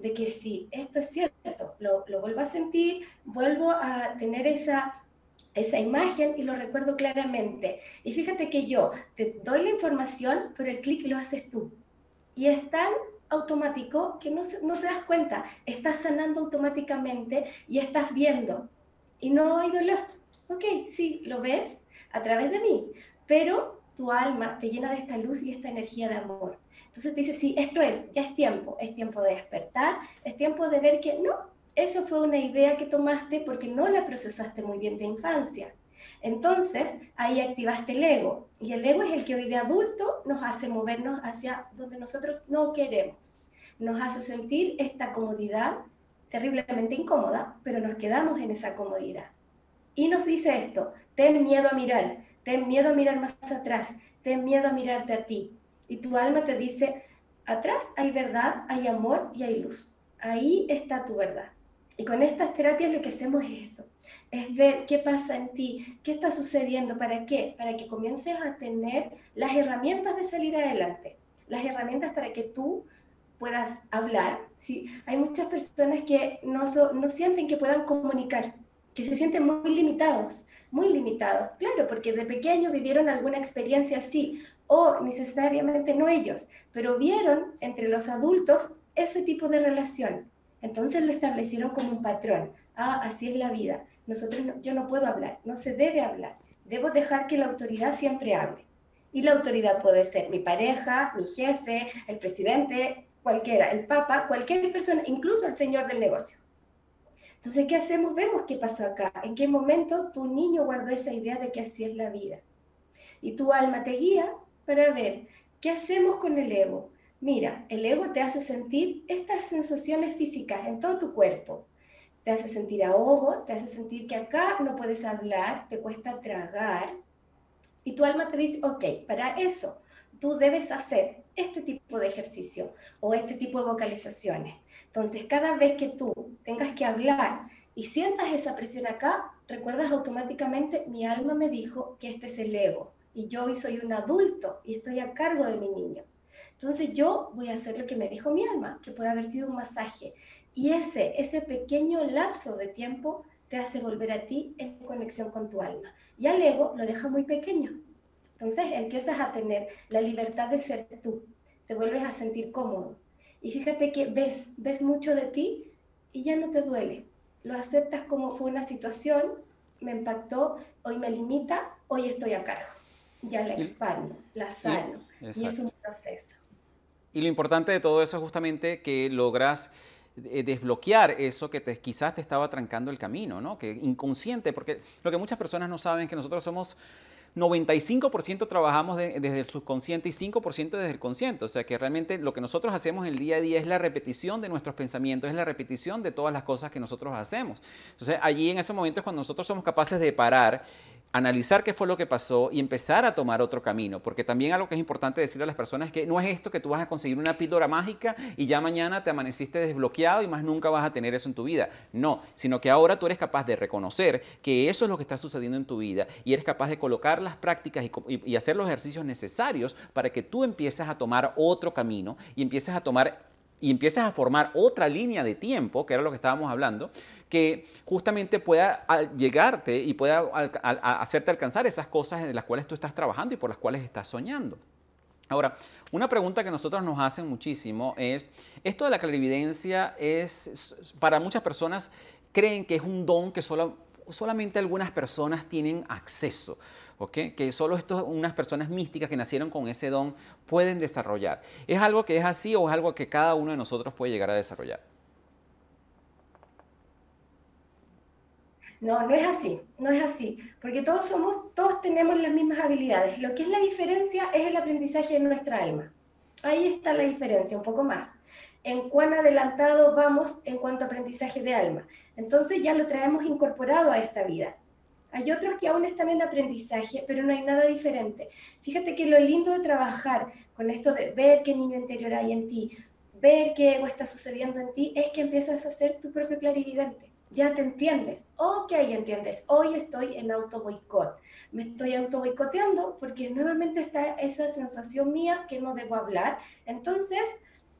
de que si esto es cierto, lo, vuelvo a sentir, vuelvo a tener esa, esa imagen y lo recuerdo claramente. Y fíjate que yo te doy la información, pero el clic lo haces tú. Y es tan automático que no, no te das cuenta, estás sanando automáticamente y estás viendo. Y no hay dolor. Ok, sí, lo ves a través de mí, pero tu alma te llena de esta luz y esta energía de amor. Entonces te dice, sí, esto es, ya es tiempo, es tiempo de despertar, es tiempo de ver que no, eso fue una idea que tomaste porque no la procesaste muy bien de infancia. Entonces, ahí activaste el ego. Y el ego es el que hoy de adulto nos hace movernos hacia donde nosotros no queremos. Nos hace sentir esta comodidad terriblemente incómoda, pero nos quedamos en esa comodidad. Y nos dice esto, ten miedo a mirar, ten miedo a mirar más atrás, ten miedo a mirarte a ti. Y tu alma te dice, atrás hay verdad, hay amor y hay luz. Ahí está tu verdad. Y con estas terapias lo que hacemos es eso, es ver qué pasa en ti, qué está sucediendo, para qué, para que comiences a tener las herramientas de salir adelante, las herramientas para que tú puedas hablar. ¿sí? Hay muchas personas que no, no sienten que puedan comunicar, que se sienten muy limitados, muy limitados, claro, porque de pequeño vivieron alguna experiencia así, o necesariamente no ellos, pero vieron entre los adultos ese tipo de relación. Entonces lo establecieron como un patrón. Ah, así es la vida. Nosotros yo no puedo hablar, no se debe hablar. Debo dejar que la autoridad siempre hable. Y la autoridad puede ser mi pareja, mi jefe, el presidente, cualquiera, el papa, cualquier persona, incluso el señor del negocio. Entonces, ¿qué hacemos? Vemos qué pasó acá, en qué momento tu niño guardó esa idea de que así es la vida. Y tu alma te guía para ver qué hacemos con el ego. Mira, el ego te hace sentir estas sensaciones físicas en todo tu cuerpo. Te hace sentir ahogo, te hace sentir que acá no puedes hablar, te cuesta tragar. Y tu alma te dice, ok, para eso tú debes hacer este tipo de ejercicio o este tipo de vocalizaciones. Entonces, cada vez que tú tengas que hablar y sientas esa presión acá, recuerdas automáticamente, mi alma me dijo que este es el ego y yo hoy soy un adulto y estoy a cargo de mi niño. Entonces yo voy a hacer lo que me dijo mi alma, que puede haber sido un masaje. Y ese, ese pequeño lapso de tiempo te hace volver a ti en conexión con tu alma. Y al ego lo deja muy pequeño. Entonces empiezas a tener la libertad de ser tú, te vuelves a sentir cómodo. Y fíjate que ves, ves mucho de ti y ya no te duele. Lo aceptas como fue una situación, me impactó, hoy me limita, hoy estoy a cargo. Ya la expando, la sano. Y, es un proceso. Y lo importante de todo eso es justamente que logras eh, desbloquear eso que te, quizás te estaba trancando el camino, ¿no? Que inconsciente, porque lo que muchas personas no saben es que nosotros somos 95% trabajamos desde el subconsciente y 5% desde el consciente. O sea que realmente lo que nosotros hacemos el día a día es la repetición de nuestros pensamientos, es la repetición de todas las cosas que nosotros hacemos. Entonces allí en ese momento es cuando nosotros somos capaces de parar analizar qué fue lo que pasó y empezar a tomar otro camino, porque también algo que es importante decirle a las personas es que no es esto que tú vas a conseguir una píldora mágica y ya mañana te amaneciste desbloqueado y más nunca vas a tener eso en tu vida. No, sino que ahora tú eres capaz de reconocer que eso es lo que está sucediendo en tu vida y eres capaz de colocar las prácticas y, hacer los ejercicios necesarios para que tú empieces a tomar otro camino y empieces a tomar y empieces a formar otra línea de tiempo, que era lo que estábamos hablando, que justamente pueda llegarte y pueda hacerte alcanzar esas cosas en las cuales tú estás trabajando y por las cuales estás soñando. Ahora, una pregunta que nosotros nos hacen muchísimo es, esto de la clarividencia es, para muchas personas creen que es un don que solo, solamente algunas personas tienen acceso. que solo unas personas místicas que nacieron con ese don pueden desarrollar. ¿Es algo que es así o es algo que cada uno de nosotros puede llegar a desarrollar? No, no es así, no es así, porque todos somos, todos tenemos las mismas habilidades. Lo que es la diferencia es el aprendizaje de nuestra alma. Ahí está la diferencia, un poco más. En cuán adelantado vamos en cuanto a aprendizaje de alma. Entonces ya lo traemos incorporado a esta vida. Hay otros que aún están en aprendizaje, pero no hay nada diferente. Fíjate que lo lindo de trabajar con esto de ver qué niño interior hay en ti, ver qué está sucediendo en ti, es que empiezas a ser tu propio clarividente ya te entiendes. Ok, entiendes. Hoy estoy en auto boicot. Me estoy auto boicoteando porque nuevamente está esa sensación mía que no debo hablar. Entonces,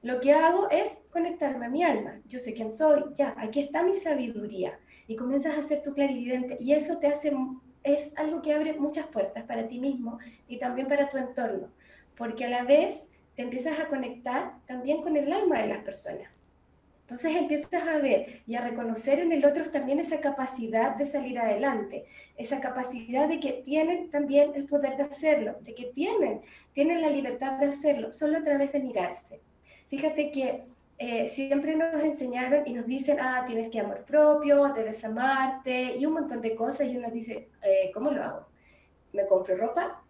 lo que hago es conectarme a mi alma. Yo sé quién soy. Ya, aquí está mi sabiduría. Y comienzas a ser tu clarividente. Y eso te hace, es algo que abre muchas puertas para ti mismo y también para tu entorno. Porque a la vez te empiezas a conectar también con el alma de las personas. Entonces empiezas a ver y a reconocer en el otro también esa capacidad de salir adelante, esa capacidad de que tienen también el poder de hacerlo, de que tienen, tienen la libertad de hacerlo, solo a través de mirarse. Fíjate que eh, siempre nos enseñaron y nos dicen, ah, tienes que amor propio, debes amarte y un montón de cosas y uno dice, eh, ¿cómo lo hago? ¿Me compro ropa?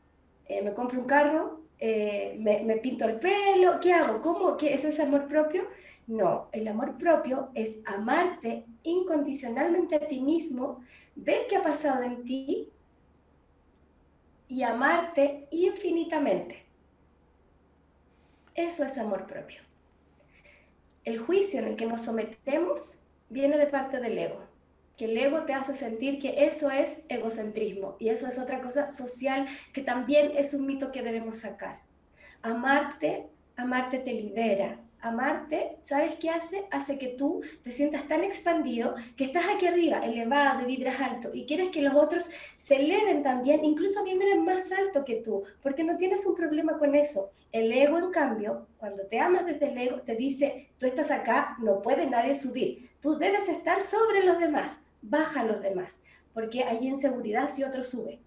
Eh, ¿Me compro un carro? me, me, pinto el pelo? ¿Qué hago? ¿Cómo? ¿Qué? ¿Eso es amor propio? No, el amor propio es amarte incondicionalmente a ti mismo, ver qué ha pasado en ti y amarte infinitamente. Eso es amor propio. El juicio en el que nos sometemos viene de parte del ego, que el ego te hace sentir que eso es egocentrismo y eso es otra cosa social que también es un mito que debemos sacar. Amarte, amarte te libera, amarte, ¿sabes qué hace? Hace que tú te sientas tan expandido que estás aquí arriba, elevado y vibras alto y quieres que los otros se eleven también, incluso vibren más alto que tú, porque no tienes un problema con eso. El ego, en cambio, cuando te amas desde el ego, te dice, tú estás acá, no puede nadie subir, tú debes estar sobre los demás, baja a los demás, porque hay inseguridad si otro sube.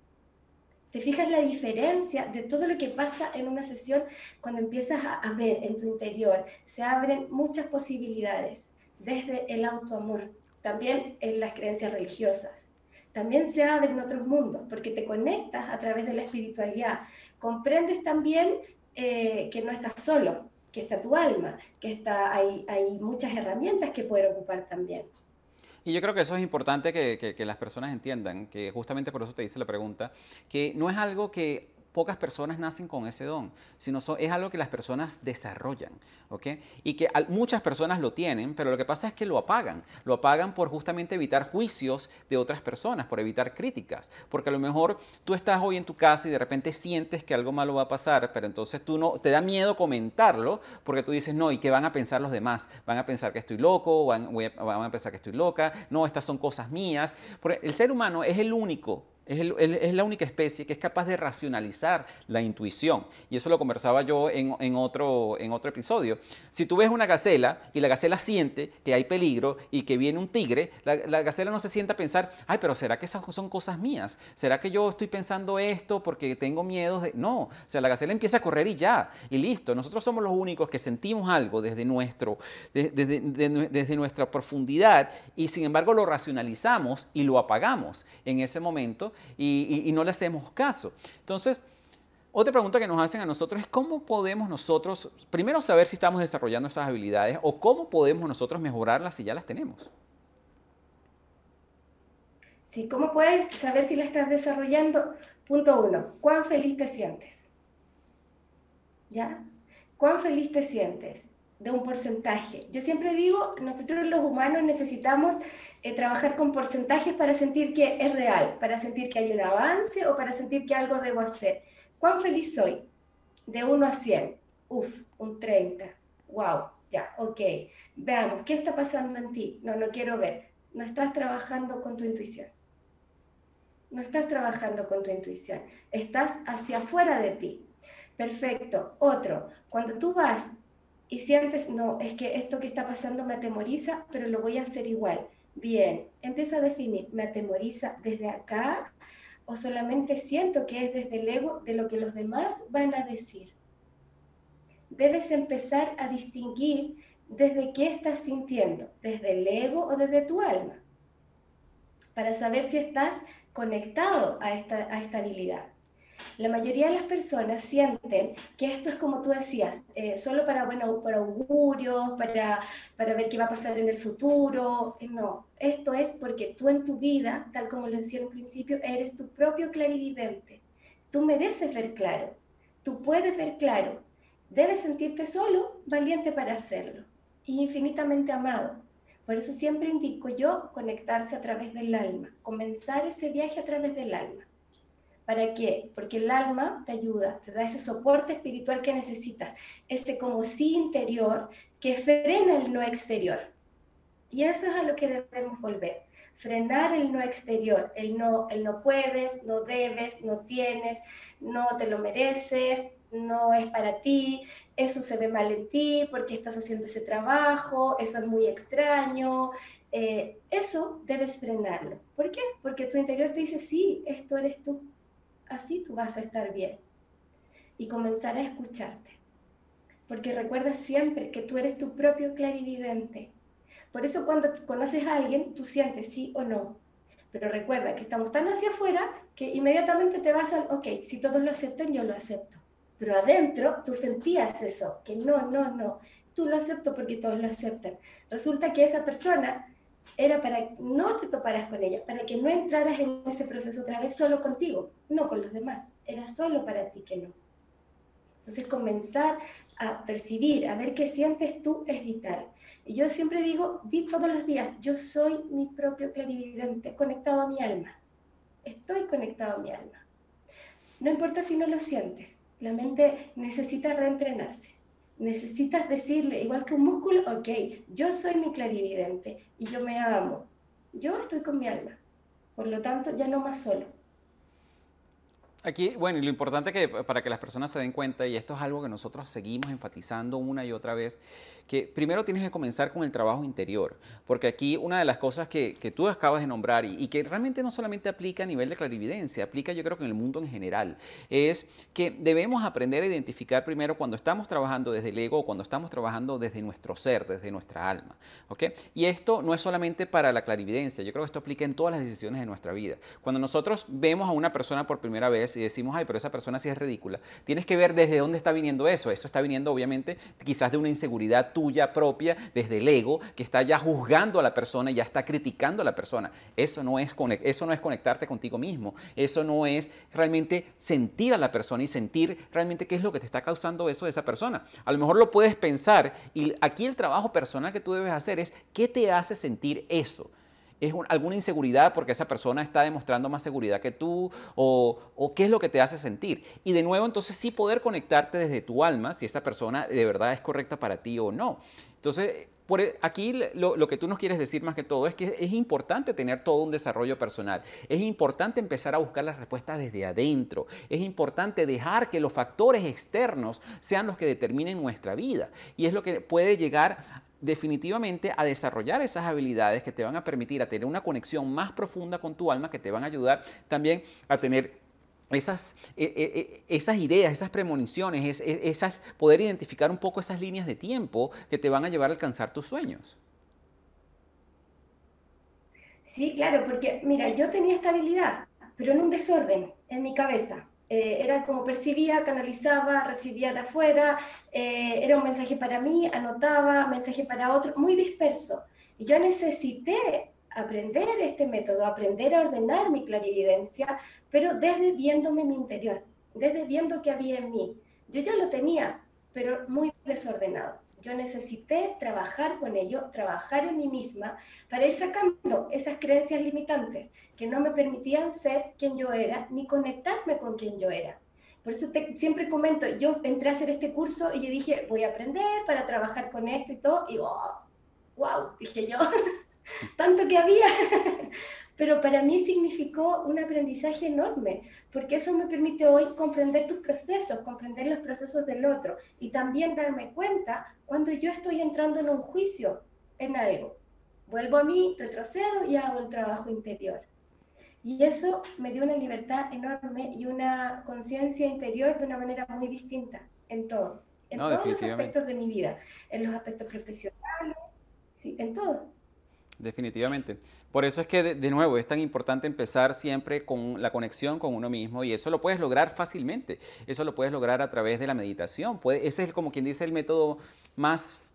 ¿Te fijas la diferencia de todo lo que pasa en una sesión cuando empiezas a, ver en tu interior? Se abren muchas posibilidades, desde el autoamor, también en las creencias religiosas. También se abren otros mundos, porque te conectas a través de la espiritualidad. Comprendes también eh, que no estás solo, que está tu alma, que está, hay, hay muchas herramientas que poder ocupar también. Y yo creo que eso es importante que, que, las personas entiendan, que justamente por eso te hice la pregunta, que no es algo que pocas personas nacen con ese don, sino es algo que las personas desarrollan, ¿ok? Y que muchas personas lo tienen, pero lo que pasa es que lo apagan. Lo apagan por justamente evitar juicios de otras personas, por evitar críticas. Porque a lo mejor tú estás hoy en tu casa y de repente sientes que algo malo va a pasar, pero entonces tú no, te da miedo comentarlo porque tú dices, no, ¿y qué van a pensar los demás? Van a pensar que estoy loco, van, van a pensar que estoy loca, no, estas son cosas mías. Porque el ser humano es el único es, la única especie que es capaz de racionalizar la intuición. Y eso lo conversaba yo en, otro, episodio. Si tú ves una gacela y la gacela siente que hay peligro y que viene un tigre, la, la gacela no se sienta a pensar, ay, pero ¿será que esas son cosas mías? ¿Será que yo estoy pensando esto porque tengo miedo? De... No, o sea, la gacela empieza a correr y ya, y listo. Nosotros somos los únicos que sentimos algo desde, nuestro, desde nuestra profundidad y sin embargo lo racionalizamos y lo apagamos en ese momento y, no le hacemos caso. Entonces, otra pregunta que nos hacen a nosotros es cómo podemos nosotros, primero saber si estamos desarrollando esas habilidades o cómo podemos nosotros mejorarlas si ya las tenemos. Sí, ¿cómo puedes saber si la estás desarrollando? Punto uno, ¿cuán feliz te sientes? ¿Ya? ¿Cuán feliz te sientes? De un porcentaje. Yo siempre digo, nosotros los humanos necesitamos eh, trabajar con porcentajes para sentir que es real, para sentir que hay un avance o para sentir que algo debo hacer. ¿Cuán feliz soy? De 1 a 100. Uf, un 30. Wow, ya, ok. Veamos, ¿qué está pasando en ti? No, no quiero ver. No estás trabajando con tu intuición. No estás trabajando con tu intuición. Estás hacia afuera de ti. Perfecto. Otro, cuando tú vas y sientes, no, es que esto que está pasando me atemoriza, pero lo voy a hacer igual. Bien, empieza a definir, ¿me atemoriza desde acá o solamente siento que es desde el ego de lo que los demás van a decir? Debes empezar a distinguir desde qué estás sintiendo, desde el ego o desde tu alma, para saber si estás conectado a esta, a esta habilidad. La mayoría de las personas sienten que esto es como tú decías, eh, solo para, bueno, para augurios, para, para ver qué va a pasar en el futuro. Eh, no, esto es porque tú en tu vida, tal como lo decía en principio, eres tu propio clarividente. Tú mereces ver claro, tú puedes ver claro. Debes sentirte solo, valiente para hacerlo y infinitamente amado. Por eso siempre indico yo conectarse a través del alma, comenzar ese viaje a través del alma. ¿Para qué? Porque el alma te ayuda, te da ese soporte espiritual que necesitas, ese como sí interior que frena el no exterior. Y eso es a lo que debemos volver. Frenar el no exterior, el no, el no puedes, no debes, no tienes, no te lo mereces, no es para ti, eso se ve mal en ti porque estás haciendo ese trabajo, eso es muy extraño. Eh, eso debes frenarlo. ¿Por qué? Porque tu interior te dice, sí, esto eres tú así tú vas a estar bien. Y comenzar a escucharte. Porque recuerda siempre que tú eres tu propio clarividente. Por eso cuando conoces a alguien, tú sientes sí o no. Pero recuerda que estamos tan hacia afuera que inmediatamente te vas al, ok, si todos lo aceptan, yo lo acepto. Pero adentro tú sentías eso, que no, no, no. Tú lo acepto porque todos lo aceptan. Resulta que esa persona era para que no te toparas con ella, para que no entraras en ese proceso otra vez solo contigo, no con los demás, era solo para ti que no. Entonces comenzar a percibir, a ver qué sientes tú es vital. Y yo siempre digo, di todos los días, yo soy mi propio clarividente, conectado a mi alma. Estoy conectado a mi alma. No importa si no lo sientes, la mente necesita reentrenarse. Necesitas decirle, igual que un músculo, ok, yo soy mi clarividente y yo me amo. Yo estoy con mi alma. Por lo tanto, ya no más solo. Aquí, bueno, y lo importante que para que las personas se den cuenta, y esto es algo que nosotros seguimos enfatizando una y otra vez, que primero tienes que comenzar con el trabajo interior, porque aquí una de las cosas que, que tú acabas de nombrar y, que realmente no solamente aplica a nivel de clarividencia, aplica yo creo que en el mundo en general, es que debemos aprender a identificar primero cuando estamos trabajando desde el ego o cuando estamos trabajando desde nuestro ser, desde nuestra alma, ¿ok? Y esto no es solamente para la clarividencia, yo creo que esto aplica en todas las decisiones de nuestra vida. Cuando nosotros vemos a una persona por primera vez, y decimos, ay, pero esa persona sí es ridícula, tienes que ver desde dónde está viniendo eso. Eso está viniendo obviamente quizás de una inseguridad tuya propia, desde el ego, que está ya juzgando a la persona y ya está criticando a la persona. Eso no es, eso no es conectarte contigo mismo, eso no es realmente sentir a la persona y sentir realmente qué es lo que te está causando eso de esa persona. A lo mejor lo puedes pensar y aquí el trabajo personal que tú debes hacer es qué te hace sentir eso es alguna inseguridad porque esa persona está demostrando más seguridad que tú o, qué es lo que te hace sentir. Y de nuevo, entonces sí poder conectarte desde tu alma si esta persona de verdad es correcta para ti o no. Entonces, por e, aquí lo, lo, que tú nos quieres decir más que todo es que es importante tener todo un desarrollo personal. Es importante empezar a buscar las respuestas desde adentro. Es importante dejar que los factores externos sean los que determinen nuestra vida. Y es lo que puede llegar definitivamente a desarrollar esas habilidades que te van a permitir a tener una conexión más profunda con tu alma, que te van a ayudar también a tener esas, e, e, e, esas ideas, esas premoniciones, esas, poder identificar un poco esas líneas de tiempo que te van a llevar a alcanzar tus sueños. Sí, claro, porque mira, yo tenía estabilidad, pero en un desorden en mi cabeza. Eh, era como percibía, canalizaba, recibía de afuera, eh, era un mensaje para mí, anotaba, mensaje para otro, muy disperso. Y yo necesité aprender este método, aprender a ordenar mi clarividencia, pero desde viéndome mi interior, desde viendo qué había en mí. Yo ya lo tenía, pero muy desordenado. Yo necesité trabajar con ello, trabajar en mí misma para ir sacando esas creencias limitantes que no me permitían ser quien yo era ni conectarme con quien yo era. Por eso siempre comento, yo entré a hacer este curso y yo dije, voy a aprender para trabajar con esto y todo, y oh, wow, dije yo, tanto que había. Pero para mí significó un aprendizaje enorme, porque eso me permite hoy comprender tus procesos, comprender los procesos del otro y también darme cuenta cuando yo estoy entrando en un juicio en algo. Vuelvo a mí, retrocedo y hago el trabajo interior. Y eso me dio una libertad enorme y una conciencia interior de una manera muy distinta en todo, en todos los aspectos de mi vida, en los aspectos profesionales, sí, en todo. Definitivamente. Por eso es que, de, nuevo, es tan importante empezar siempre con la conexión con uno mismo y eso lo puedes lograr fácilmente. Eso lo puedes lograr a través de la meditación. ese es como quien dice el método más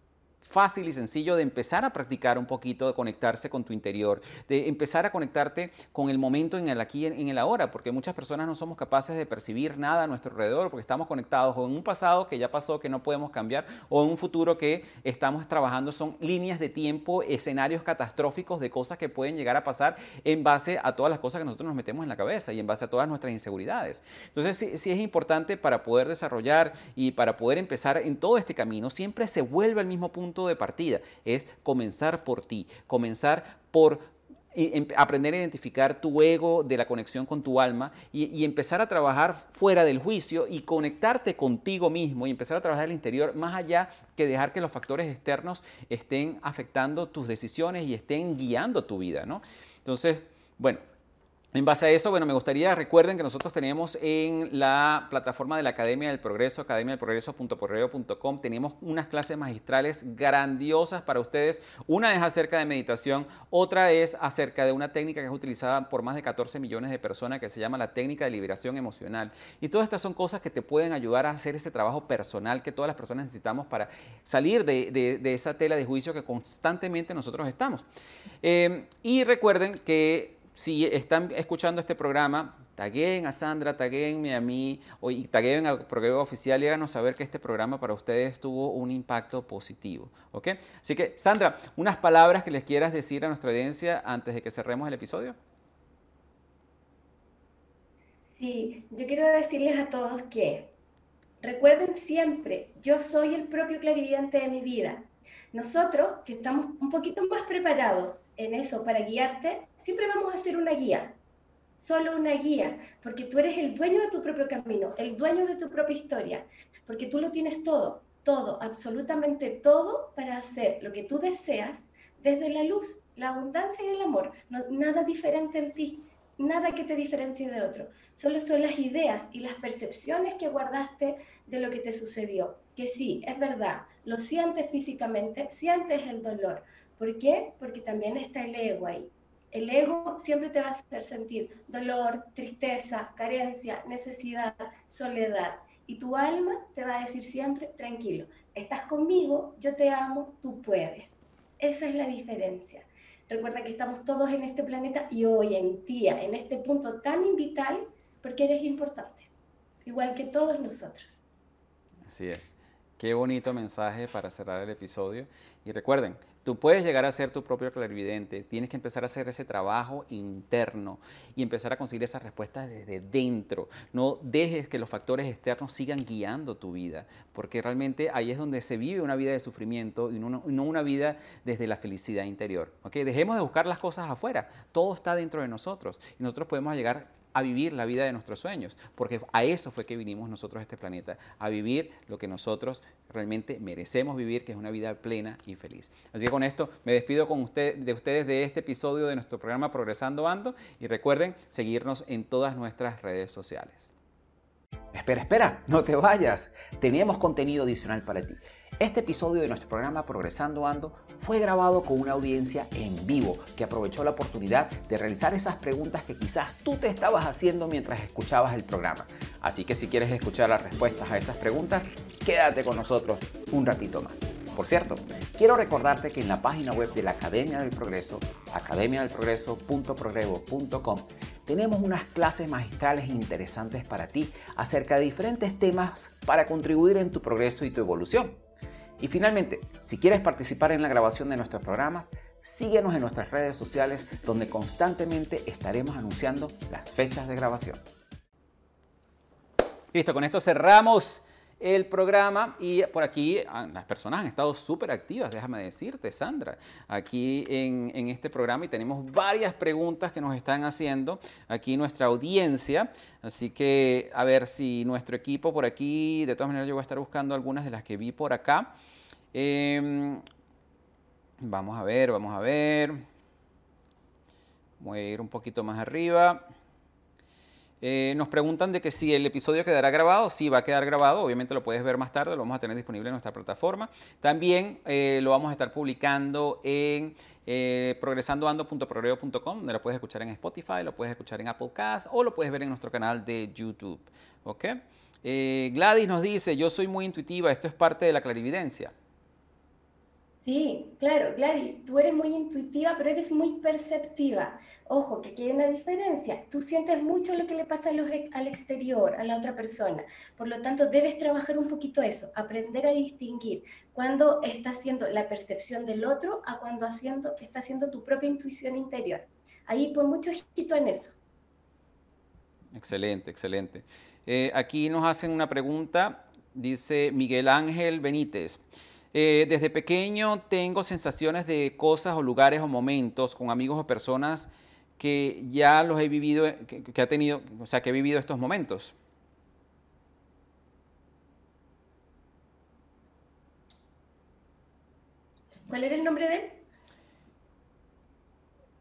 fácil y sencillo de empezar a practicar un poquito, de conectarse con tu interior, de empezar a conectarte con el momento en el aquí, en el ahora, porque muchas personas no somos capaces de percibir nada a nuestro alrededor, porque estamos conectados o en un pasado que ya pasó, que no podemos cambiar, o en un futuro que estamos trabajando, son líneas de tiempo, escenarios catastróficos de cosas que pueden llegar a pasar en base a todas las cosas que nosotros nos metemos en la cabeza y en base a todas nuestras inseguridades. Entonces, sí, sí es importante para poder desarrollar y para poder empezar en todo este camino, siempre se vuelve al mismo punto de partida, es comenzar por ti, comenzar por em, aprender a identificar tu ego de la conexión con tu alma y, empezar a trabajar fuera del juicio y conectarte contigo mismo y empezar a trabajar el interior más allá que dejar que los factores externos estén afectando tus decisiones y estén guiando tu vida, ¿no? Entonces, bueno, En base a eso, bueno, me gustaría, recuerden que nosotros tenemos en la plataforma de la Academia del Progreso, academiadelprogreso.porreo.com, tenemos unas clases magistrales grandiosas para ustedes. Una es acerca de meditación, otra es acerca de una técnica que es utilizada por más de 14 millones de personas que se llama la técnica de liberación emocional. Y todas estas son cosas que te pueden ayudar a hacer ese trabajo personal que todas las personas necesitamos para salir de, esa tela de juicio que constantemente nosotros estamos. Eh, y recuerden que si están escuchando este programa, taguen a Sandra, taguen a mí, o taguen al programa oficial y háganos saber que este programa para ustedes tuvo un impacto positivo. ¿ok? Así que, Sandra, unas palabras que les quieras decir a nuestra audiencia antes de que cerremos el episodio. Sí, yo quiero decirles a todos que recuerden siempre, yo soy el propio clarividente de mi vida. Nosotros, que estamos un poquito más preparados en eso para guiarte, siempre vamos a hacer una guía, solo una guía, porque tú eres el dueño de tu propio camino, el dueño de tu propia historia, porque tú lo tienes todo, todo, absolutamente todo para hacer lo que tú deseas desde la luz, la abundancia y el amor, nada diferente en ti, nada que te diferencie de otro, solo son las ideas y las percepciones que guardaste de lo que te sucedió, que sí, es verdad, lo sientes físicamente, sientes el dolor. ¿Por qué? Porque también está el ego ahí. El ego siempre te va a hacer sentir dolor, tristeza, carencia, necesidad, soledad. Y tu alma te va a decir siempre, tranquilo, estás conmigo, yo te amo, tú puedes. Esa es la diferencia. Recuerda que estamos todos en este planeta y hoy en día, en este punto tan vital, porque eres importante, igual que todos nosotros. Así es. Qué bonito mensaje para cerrar el episodio. Y recuerden, tú puedes llegar a ser tu propio clarividente. Tienes que empezar a hacer ese trabajo interno y empezar a conseguir esas respuestas desde dentro. No dejes que los factores externos sigan guiando tu vida, porque realmente ahí es donde se vive una vida de sufrimiento y no, una vida desde la felicidad interior. Dejemos de buscar las cosas afuera. Todo está dentro de nosotros y nosotros podemos llegar a vivir la vida de nuestros sueños, porque a eso fue que vinimos nosotros a este planeta, a vivir lo que nosotros realmente merecemos vivir, que es una vida plena y feliz. Así que con esto me despido con usted, de ustedes de este episodio de nuestro programa Progresando Ando y recuerden seguirnos en todas nuestras redes sociales. Espera, espera, no te vayas. Teníamos contenido adicional para ti. Este episodio de nuestro programa Progresando Ando fue grabado con una audiencia en vivo que aprovechó la oportunidad de realizar esas preguntas que quizás tú te estabas haciendo mientras escuchabas el programa. Así que si quieres escuchar las respuestas a esas preguntas, quédate con nosotros un ratito más. Por cierto, quiero recordarte que en la página web de la Academia del Progreso, academiadelprogreso.progreso.com, tenemos unas clases magistrales interesantes para ti acerca de diferentes temas para contribuir en tu progreso y tu evolución. Y finalmente, si quieres participar en la grabación de nuestros programas, síguenos en nuestras redes sociales donde constantemente estaremos anunciando las fechas de grabación. Listo, con esto cerramos el programa y por aquí ah, las personas han estado súper activas, déjame decirte, Sandra, aquí en, en, este programa y tenemos varias preguntas que nos están haciendo aquí nuestra audiencia, así que a ver si nuestro equipo por aquí, de todas maneras yo voy a estar buscando algunas de las que vi por acá. Em, vamos a ver, vamos a ver. Voy a ir un poquito más arriba. Eh, nos preguntan de que si el episodio quedará grabado, sí va a quedar grabado, obviamente lo puedes ver más tarde, lo vamos a tener disponible en nuestra plataforma. También eh, lo vamos a estar publicando en eh, progresandoando.progreo.com, donde lo puedes escuchar en Spotify, lo puedes escuchar en Apple Cast o lo puedes ver en nuestro canal de YouTube. ¿ok? Gladys nos dice, yo soy muy intuitiva, esto es parte de la clarividencia. Sí, claro, Gladys, tú eres muy intuitiva, pero eres muy perceptiva. Ojo, que aquí hay una diferencia. Tú sientes mucho lo que le pasa al exterior, a la otra persona. Por lo tanto, debes trabajar un poquito eso, aprender a distinguir cuando está haciendo la percepción del otro a cuando haciendo, está haciendo tu propia intuición interior. Ahí pon mucho ojito en eso. Excelente, excelente. Eh, aquí nos hacen una pregunta, dice Miguel Ángel Benítez. Eh, desde pequeño tengo sensaciones de cosas o lugares o momentos con amigos o personas que ya los he vivido, que, ha tenido, o sea, que he vivido estos momentos. ¿Cuál era el nombre de él?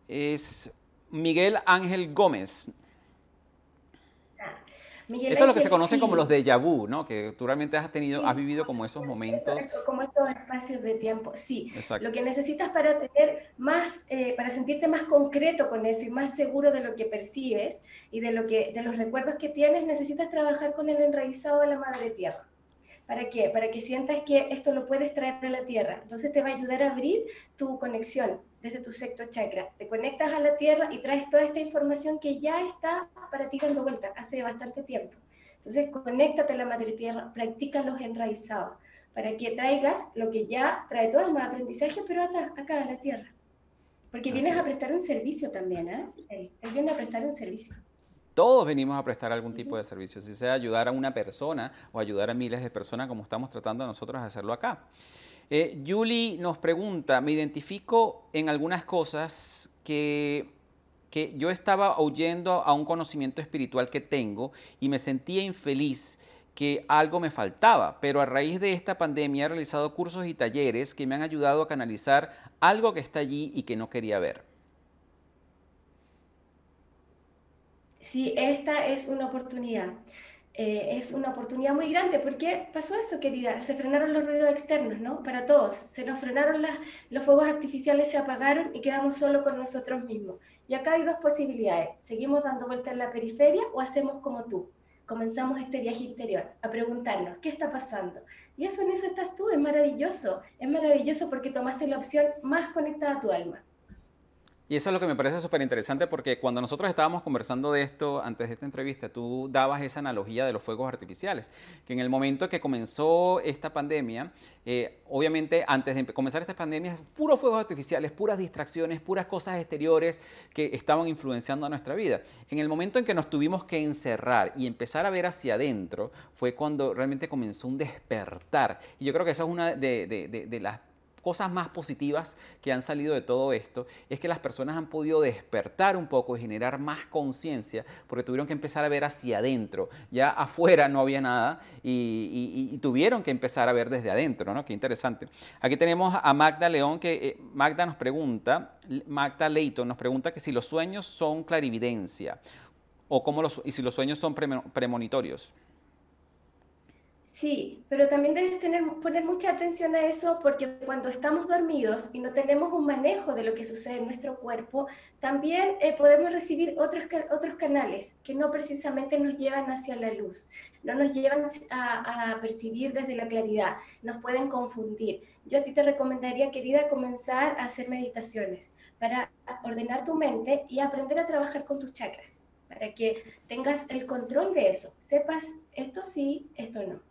Es Miguel Ángel Gómez esto es lo que se conocen como los déjà vu, ¿no? Que tú realmente has tenido, has vivido como esos momentos. como esos espacios de tiempo, sí. Lo que necesitas para tener más, eh, para sentirte más concreto con eso y más seguro de lo que percibes y de, lo que, de los recuerdos que tienes, necesitas trabajar con el enraizado de la madre tierra. ¿Para qué? Para que sientas que esto lo puedes traer a la tierra. Entonces te va a ayudar a abrir tu conexión desde tu sexto chakra. Te conectas a la tierra y traes toda esta información que ya está para ti dando vuelta hace bastante tiempo. Entonces, conéctate a la madre tierra, practica los enraizados para que traigas lo que ya trae todo el más aprendizaje, pero acá, acá a la tierra. Porque vienes a prestar un servicio también, ¿eh? Él, viene a prestar un servicio. Todos venimos a prestar algún tipo de servicio, si sea ayudar a una persona o ayudar a miles de personas como estamos tratando nosotros de hacerlo acá. Eh, Julie nos pregunta, me identifico en algunas cosas que, que yo estaba oyendo a un conocimiento espiritual que tengo y me sentía infeliz que algo me faltaba, pero a raíz de esta pandemia he realizado cursos y talleres que me han ayudado a canalizar algo que está allí y que no quería ver. Sí, esta es una oportunidad. Eh, es una oportunidad muy grande. porque pasó eso, querida? Se frenaron los ruidos externos, ¿no? Para todos. Se nos frenaron las, los fuegos artificiales, se apagaron y quedamos solo con nosotros mismos. Y acá hay dos posibilidades. Seguimos dando vueltas en la periferia o hacemos como tú. Comenzamos este viaje interior a preguntarnos, ¿qué está pasando? Y eso en eso estás tú, es maravilloso. Es maravilloso porque tomaste la opción más conectada a tu alma. Y eso es lo que me parece súper interesante porque cuando nosotros estábamos conversando de esto antes de esta entrevista, tú dabas esa analogía de los fuegos artificiales, que en el momento que comenzó esta pandemia, eh, obviamente antes de comenzar esta pandemia, puros fuegos artificiales, puras distracciones, puras cosas exteriores que estaban influenciando a nuestra vida. En el momento en que nos tuvimos que encerrar y empezar a ver hacia adentro, fue cuando realmente comenzó un despertar. Y yo creo que esa es una de, de las cosas más positivas que han salido de todo esto es que las personas han podido despertar un poco y generar más conciencia porque tuvieron que empezar a ver hacia adentro. Ya afuera no había nada y, tuvieron que empezar a ver desde adentro, ¿no? Qué interesante. Aquí tenemos a Magda León que eh, Magda nos pregunta, Magda Leito nos pregunta que si los sueños son clarividencia o cómo los, y si los sueños son premonitorios. Sí, pero también debes tener, poner mucha atención a eso porque cuando estamos dormidos y no tenemos un manejo de lo que sucede en nuestro cuerpo, también eh, podemos recibir otros, otros canales que no precisamente nos llevan hacia la luz, no nos llevan a, a percibir desde la claridad, nos pueden confundir. Yo a ti te recomendaría, querida, comenzar a hacer meditaciones para ordenar tu mente y aprender a trabajar con tus chakras, para que tengas el control de eso, sepas esto sí, esto no.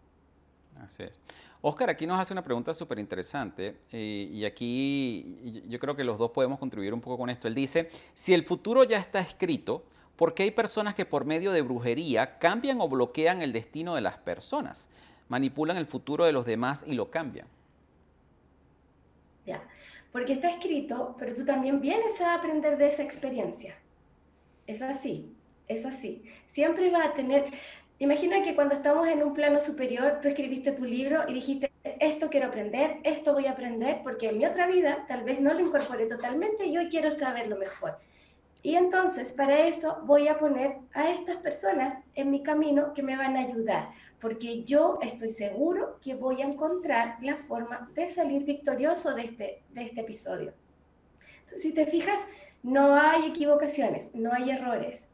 Así es. Oscar aquí nos hace una pregunta súper interesante eh, y aquí yo creo que los dos podemos contribuir un poco con esto. Él dice, si el futuro ya está escrito, ¿por qué hay personas que por medio de brujería cambian o bloquean el destino de las personas? Manipulan el futuro de los demás y lo cambian. Ya, porque está escrito, pero tú también vienes a aprender de esa experiencia. Es así, es así. Siempre va a tener, Imagina que cuando estamos en un plano superior, tú escribiste tu libro y dijiste, esto quiero aprender, esto voy a aprender, porque en mi otra vida tal vez no lo incorporé totalmente y hoy quiero saberlo mejor. Y entonces, para eso voy a poner a estas personas en mi camino que me van a ayudar, porque yo estoy seguro que voy a encontrar la forma de salir victorioso de este, de este episodio. si te fijas, no hay equivocaciones, no hay errores,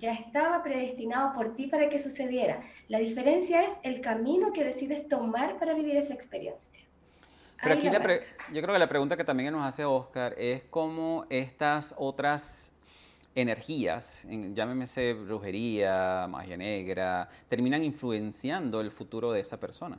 ya estaba predestinado por ti para que sucediera. La diferencia es el camino que decides tomar para vivir esa experiencia. Pero aquí yo creo que la pregunta que también nos hace Oscar es cómo estas otras energías, llámese brujería, magia negra, terminan influenciando el futuro de esa persona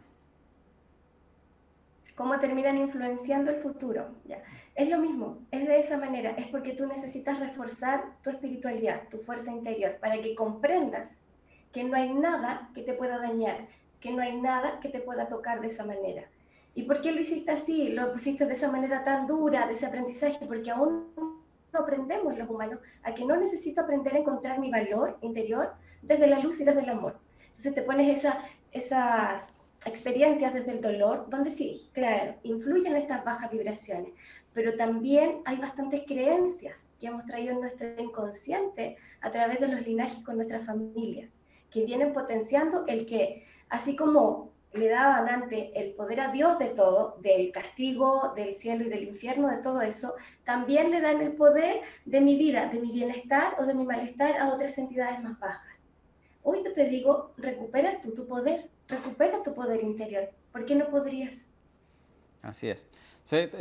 cómo terminan influenciando el futuro. ¿ya? Es lo mismo, es de esa manera, es porque tú necesitas reforzar tu espiritualidad, tu fuerza interior, para que comprendas que no hay nada que te pueda dañar, que no hay nada que te pueda tocar de esa manera. ¿Y por qué lo hiciste así? Lo pusiste de esa manera tan dura, de ese aprendizaje, porque aún no aprendemos los humanos a que no necesito aprender a encontrar mi valor interior desde la luz y desde el amor. Entonces te pones esa, esas experiencias desde el dolor, donde sí, claro, influyen estas bajas vibraciones, pero también hay bastantes creencias que hemos traído en nuestro inconsciente a través de los linajes con nuestra familia, que vienen potenciando el que, así como le daban antes el poder a Dios de todo, del castigo, del cielo y del infierno, de todo eso, también le dan el poder de mi vida, de mi bienestar o de mi malestar a otras entidades más bajas. Hoy yo te digo, recupera tú tu poder, recupera tu poder interior. ¿Por qué no podrías? Así es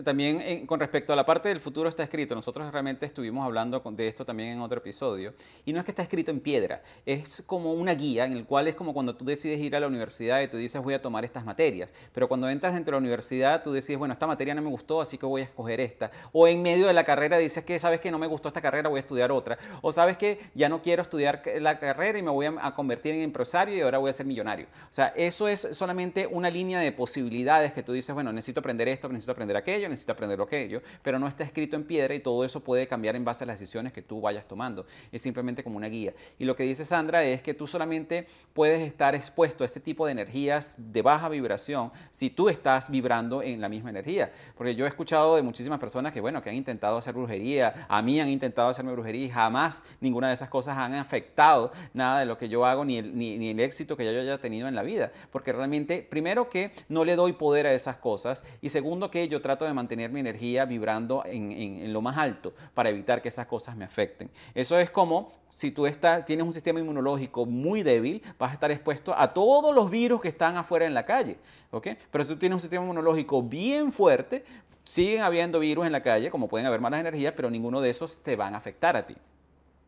también eh, con respecto a la parte del futuro está escrito, nosotros realmente estuvimos hablando de esto también en otro episodio, y no es que está escrito en piedra, es como una guía en el cual es como cuando tú decides ir a la universidad y tú dices voy a tomar estas materias, pero cuando entras dentro de la universidad tú decides, bueno, esta materia no me gustó, así que voy a escoger esta, o en medio de la carrera dices que sabes que no me gustó esta carrera, voy a estudiar otra, o sabes que ya no quiero estudiar la carrera y me voy a convertir en empresario y ahora voy a ser millonario. O sea, eso es solamente una línea de posibilidades que tú dices, bueno, necesito aprender esto, necesito aprender aquello, necesita aprender aquello, pero no está escrito en piedra y todo eso puede cambiar en base a las decisiones que tú vayas tomando. Es simplemente como una guía. Y lo que dice Sandra es que tú solamente puedes estar expuesto a este tipo de energías de baja vibración si tú estás vibrando en la misma energía. Porque yo he escuchado de muchísimas personas que, bueno, que han intentado hacer brujería, a mí han intentado hacerme brujería y jamás ninguna de esas cosas han afectado nada de lo que yo hago ni el, ni, ni el éxito que yo haya tenido en la vida. Porque realmente, primero que no le doy poder a esas cosas y segundo que yo trato de mantener mi energía vibrando en, lo más alto para evitar que esas cosas me afecten. Eso es como si tú estás, tienes un sistema inmunológico muy débil, vas a estar expuesto a todos los virus que están afuera en la calle. ¿okay? Pero si tú tienes un sistema inmunológico bien fuerte, siguen habiendo virus en la calle, como pueden haber malas energías, pero ninguno de esos te van a afectar a ti.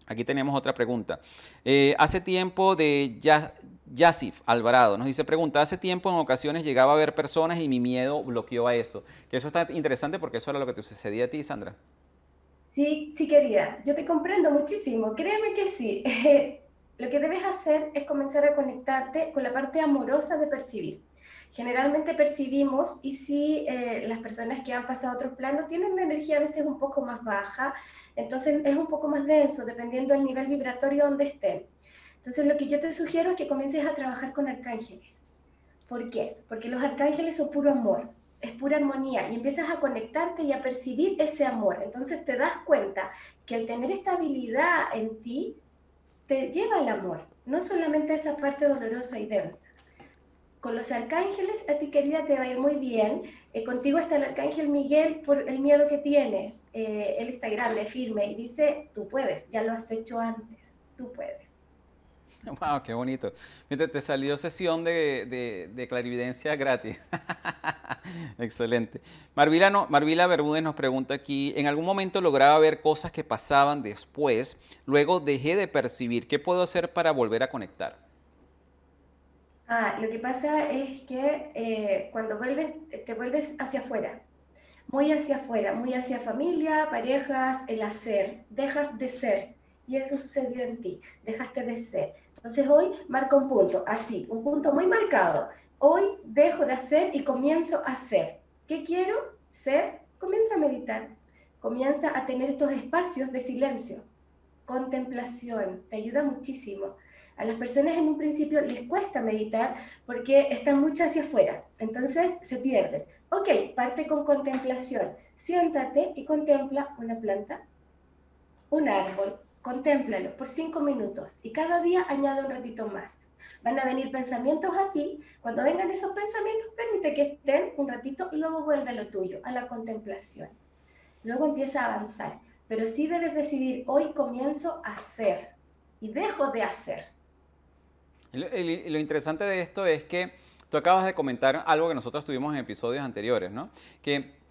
Aquí tenemos otra pregunta. Eh, hace tiempo de ya, Yasif Alvarado nos dice, pregunta, hace tiempo en ocasiones llegaba a ver personas y mi miedo bloqueó a eso. Que eso está interesante porque eso era lo que te sucedía a ti, Sandra. Sí, sí quería. Yo te comprendo muchísimo. Créeme que sí. lo que debes hacer es comenzar a conectarte con la parte amorosa de percibir. Generalmente percibimos y si eh, las personas que han pasado a otros planos tienen una energía a veces un poco más baja, entonces es un poco más denso dependiendo del nivel vibratorio donde estén. Entonces lo que yo te sugiero es que comiences a trabajar con arcángeles. ¿Por qué? Porque los arcángeles son puro amor, es pura armonía y empiezas a conectarte y a percibir ese amor. Entonces te das cuenta que al tener esta habilidad en ti, te lleva al amor, no solamente esa parte dolorosa y densa. Con los arcángeles, a ti querida te va a ir muy bien. Eh, contigo está el arcángel Miguel por el miedo que tienes. Eh, él está grande, firme y dice, tú puedes, ya lo has hecho antes, tú puedes. Wow, qué bonito. Mira, te salió sesión de, clarividencia gratis. Excelente. Marvila, no, Marvila Bermúdez nos pregunta aquí, ¿en algún momento lograba ver cosas que pasaban después? Luego dejé de percibir. ¿Qué puedo hacer para volver a conectar? Ah, lo que pasa es que eh, cuando vuelves, te vuelves hacia afuera, muy hacia afuera, muy hacia familia, parejas, el hacer, dejas de ser. Y eso sucedió en ti, dejaste de ser. Entonces hoy marco un punto, así, un punto muy marcado. Hoy dejo de hacer y comienzo a hacer. ¿Qué quiero ser? Comienza a meditar. Comienza a tener estos espacios de silencio. Contemplación, te ayuda muchísimo. A las personas en un principio les cuesta meditar porque están mucho hacia afuera, entonces se pierden. Ok, parte con contemplación. Siéntate y contempla una planta, un árbol, Contémplalo por cinco minutos y cada día añade un ratito más. Van a venir pensamientos a ti. Cuando vengan esos pensamientos, permite que estén un ratito y luego vuelve a lo tuyo, a la contemplación. Luego empieza a avanzar. Pero sí debes decidir, hoy comienzo a hacer y dejo de hacer. Lo, lo interesante de esto es que tú acabas de comentar algo que nosotros tuvimos en episodios anteriores, ¿no? Que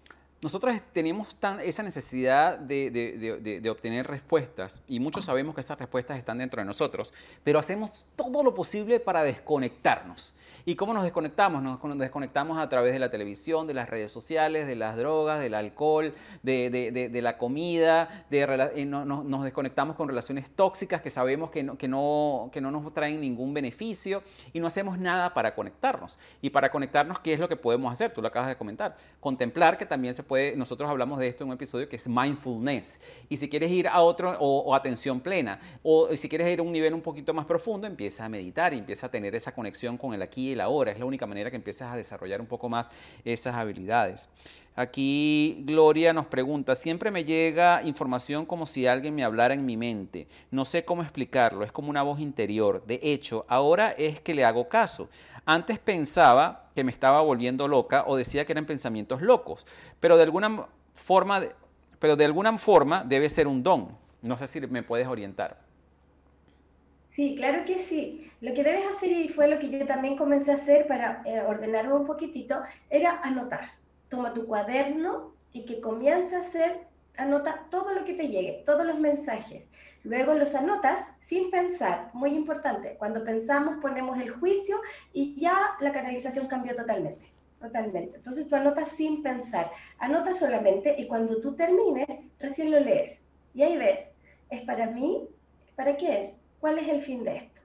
nosotros tenemos tan, esa necesidad de, obtener respuestas y muchos sabemos que esas respuestas están dentro de nosotros, pero hacemos todo lo posible para desconectarnos. ¿Y cómo nos desconectamos? Nos desconectamos a través de la televisión, de las redes sociales, de las drogas, del alcohol, de, la comida, de, nos desconectamos con relaciones tóxicas que sabemos que, no, que no nos traen ningún beneficio y no hacemos nada para conectarnos. Y para conectarnos, ¿qué es lo que podemos hacer? Tú lo acabas de comentar. Contemplar que también se puede nosotros hablamos de esto en un episodio que es mindfulness. Y si quieres ir a otro, o, atención plena, o si quieres ir a un nivel un poquito más profundo, empieza a meditar y empieza a tener esa conexión con el aquí y el ahora. Es la única manera que empiezas a desarrollar un poco más esas habilidades. Aquí Gloria nos pregunta, siempre me llega información como si alguien me hablara en mi mente. No sé cómo explicarlo, es como una voz interior. De hecho, ahora es que le hago caso. Antes pensaba que me estaba volviendo loca o decía que eran pensamientos locos, pero de alguna forma, pero de alguna forma debe ser un don. No sé si me puedes orientar. Sí, claro que sí. Lo que debes hacer, y fue lo que yo también comencé a hacer para eh, ordenarme un poquitito, era anotar toma tu cuaderno y que comienza a hacer, anota todo lo que te llegue, todos los mensajes. Luego los anotas sin pensar, muy importante. Cuando pensamos ponemos el juicio y ya la canalización cambió totalmente. Totalmente. Entonces tú anotas sin pensar, anota solamente y cuando tú termines, recién lo lees. Y ahí ves, ¿es para mí? ¿Para qué es? ¿Cuál es el fin de esto?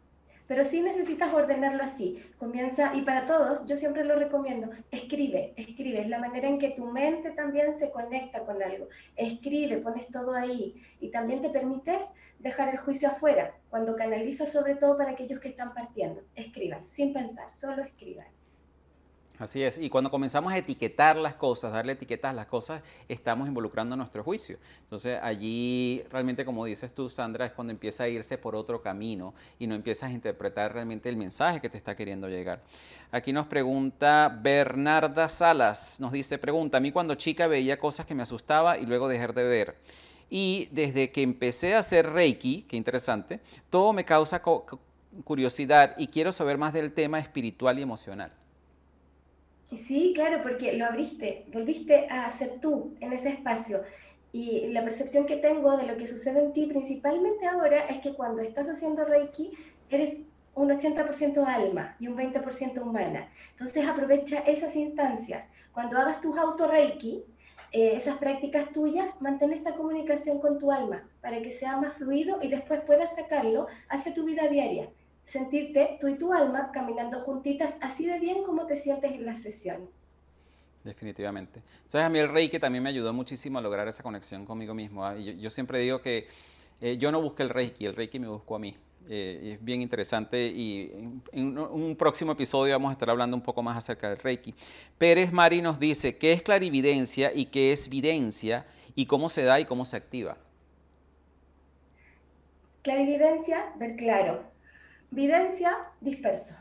Pero sí necesitas ordenarlo así. Comienza, y para todos, yo siempre lo recomiendo, escribe, escribe, es la manera en que tu mente también se conecta con algo. Escribe, pones todo ahí y también te permites dejar el juicio afuera, cuando canalizas sobre todo para aquellos que están partiendo. Escriban, sin pensar, solo escriban. Así es, y cuando comenzamos a etiquetar las cosas, darle etiquetas a las cosas, estamos involucrando nuestro juicio. Entonces allí realmente, como dices tú, Sandra, es cuando empieza a irse por otro camino y no empiezas a interpretar realmente el mensaje que te está queriendo llegar. Aquí nos pregunta Bernarda Salas, nos dice, pregunta, a mí cuando chica veía cosas que me asustaba y luego dejar de ver. Y desde que empecé a hacer Reiki, qué interesante, todo me causa curiosidad y quiero saber más del tema espiritual y emocional. Sí, claro, porque lo abriste, volviste a ser tú en ese espacio. Y la percepción que tengo de lo que sucede en ti principalmente ahora es que cuando estás haciendo Reiki, eres un 80% alma y un 20% humana. Entonces aprovecha esas instancias. Cuando hagas tus auto Reiki, eh, esas prácticas tuyas, mantén esta comunicación con tu alma para que sea más fluido y después puedas sacarlo hacia tu vida diaria sentirte tú y tu alma caminando juntitas así de bien como te sientes en la sesión. Definitivamente. Sabes, a mí el Reiki también me ayudó muchísimo a lograr esa conexión conmigo mismo. ¿ah? Yo, siempre digo que eh, yo no busqué el Reiki, el Reiki me buscó a mí. Eh, es bien interesante y en, un próximo episodio vamos a estar hablando un poco más acerca del Reiki. Pérez Mari nos dice qué es clarividencia y qué es videncia y cómo se da y cómo se activa. Clarividencia, ver claro, Videncia, disperso.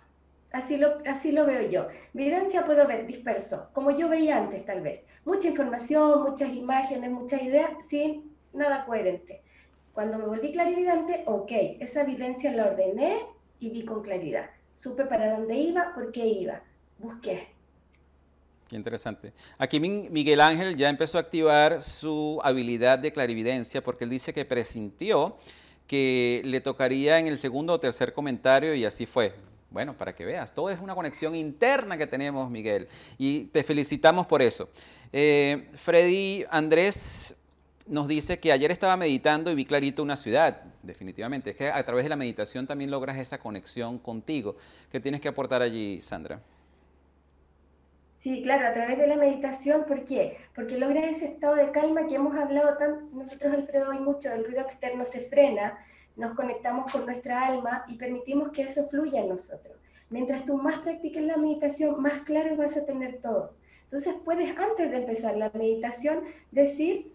Así lo, así lo veo yo. Videncia puedo ver disperso, como yo veía antes tal vez. Mucha información, muchas imágenes, muchas ideas, sin nada coherente. Cuando me volví clarividente, ok, esa evidencia la ordené y vi con claridad. Supe para dónde iba, por qué iba. Busqué. Qué interesante. Aquí Miguel Ángel ya empezó a activar su habilidad de clarividencia porque él dice que presintió que le tocaría en el segundo o tercer comentario y así fue. Bueno, para que veas, todo es una conexión interna que tenemos, Miguel, y te felicitamos por eso. Eh, Freddy Andrés nos dice que ayer estaba meditando y vi clarito una ciudad, definitivamente. Es que a través de la meditación también logras esa conexión contigo. ¿Qué tienes que aportar allí, Sandra? Sí, claro, a través de la meditación, ¿por qué? Porque logra ese estado de calma que hemos hablado tan, nosotros, Alfredo, hoy mucho, el ruido externo se frena, nos conectamos con nuestra alma y permitimos que eso fluya en nosotros. Mientras tú más practiques la meditación, más claro vas a tener todo. Entonces puedes, antes de empezar la meditación, decir,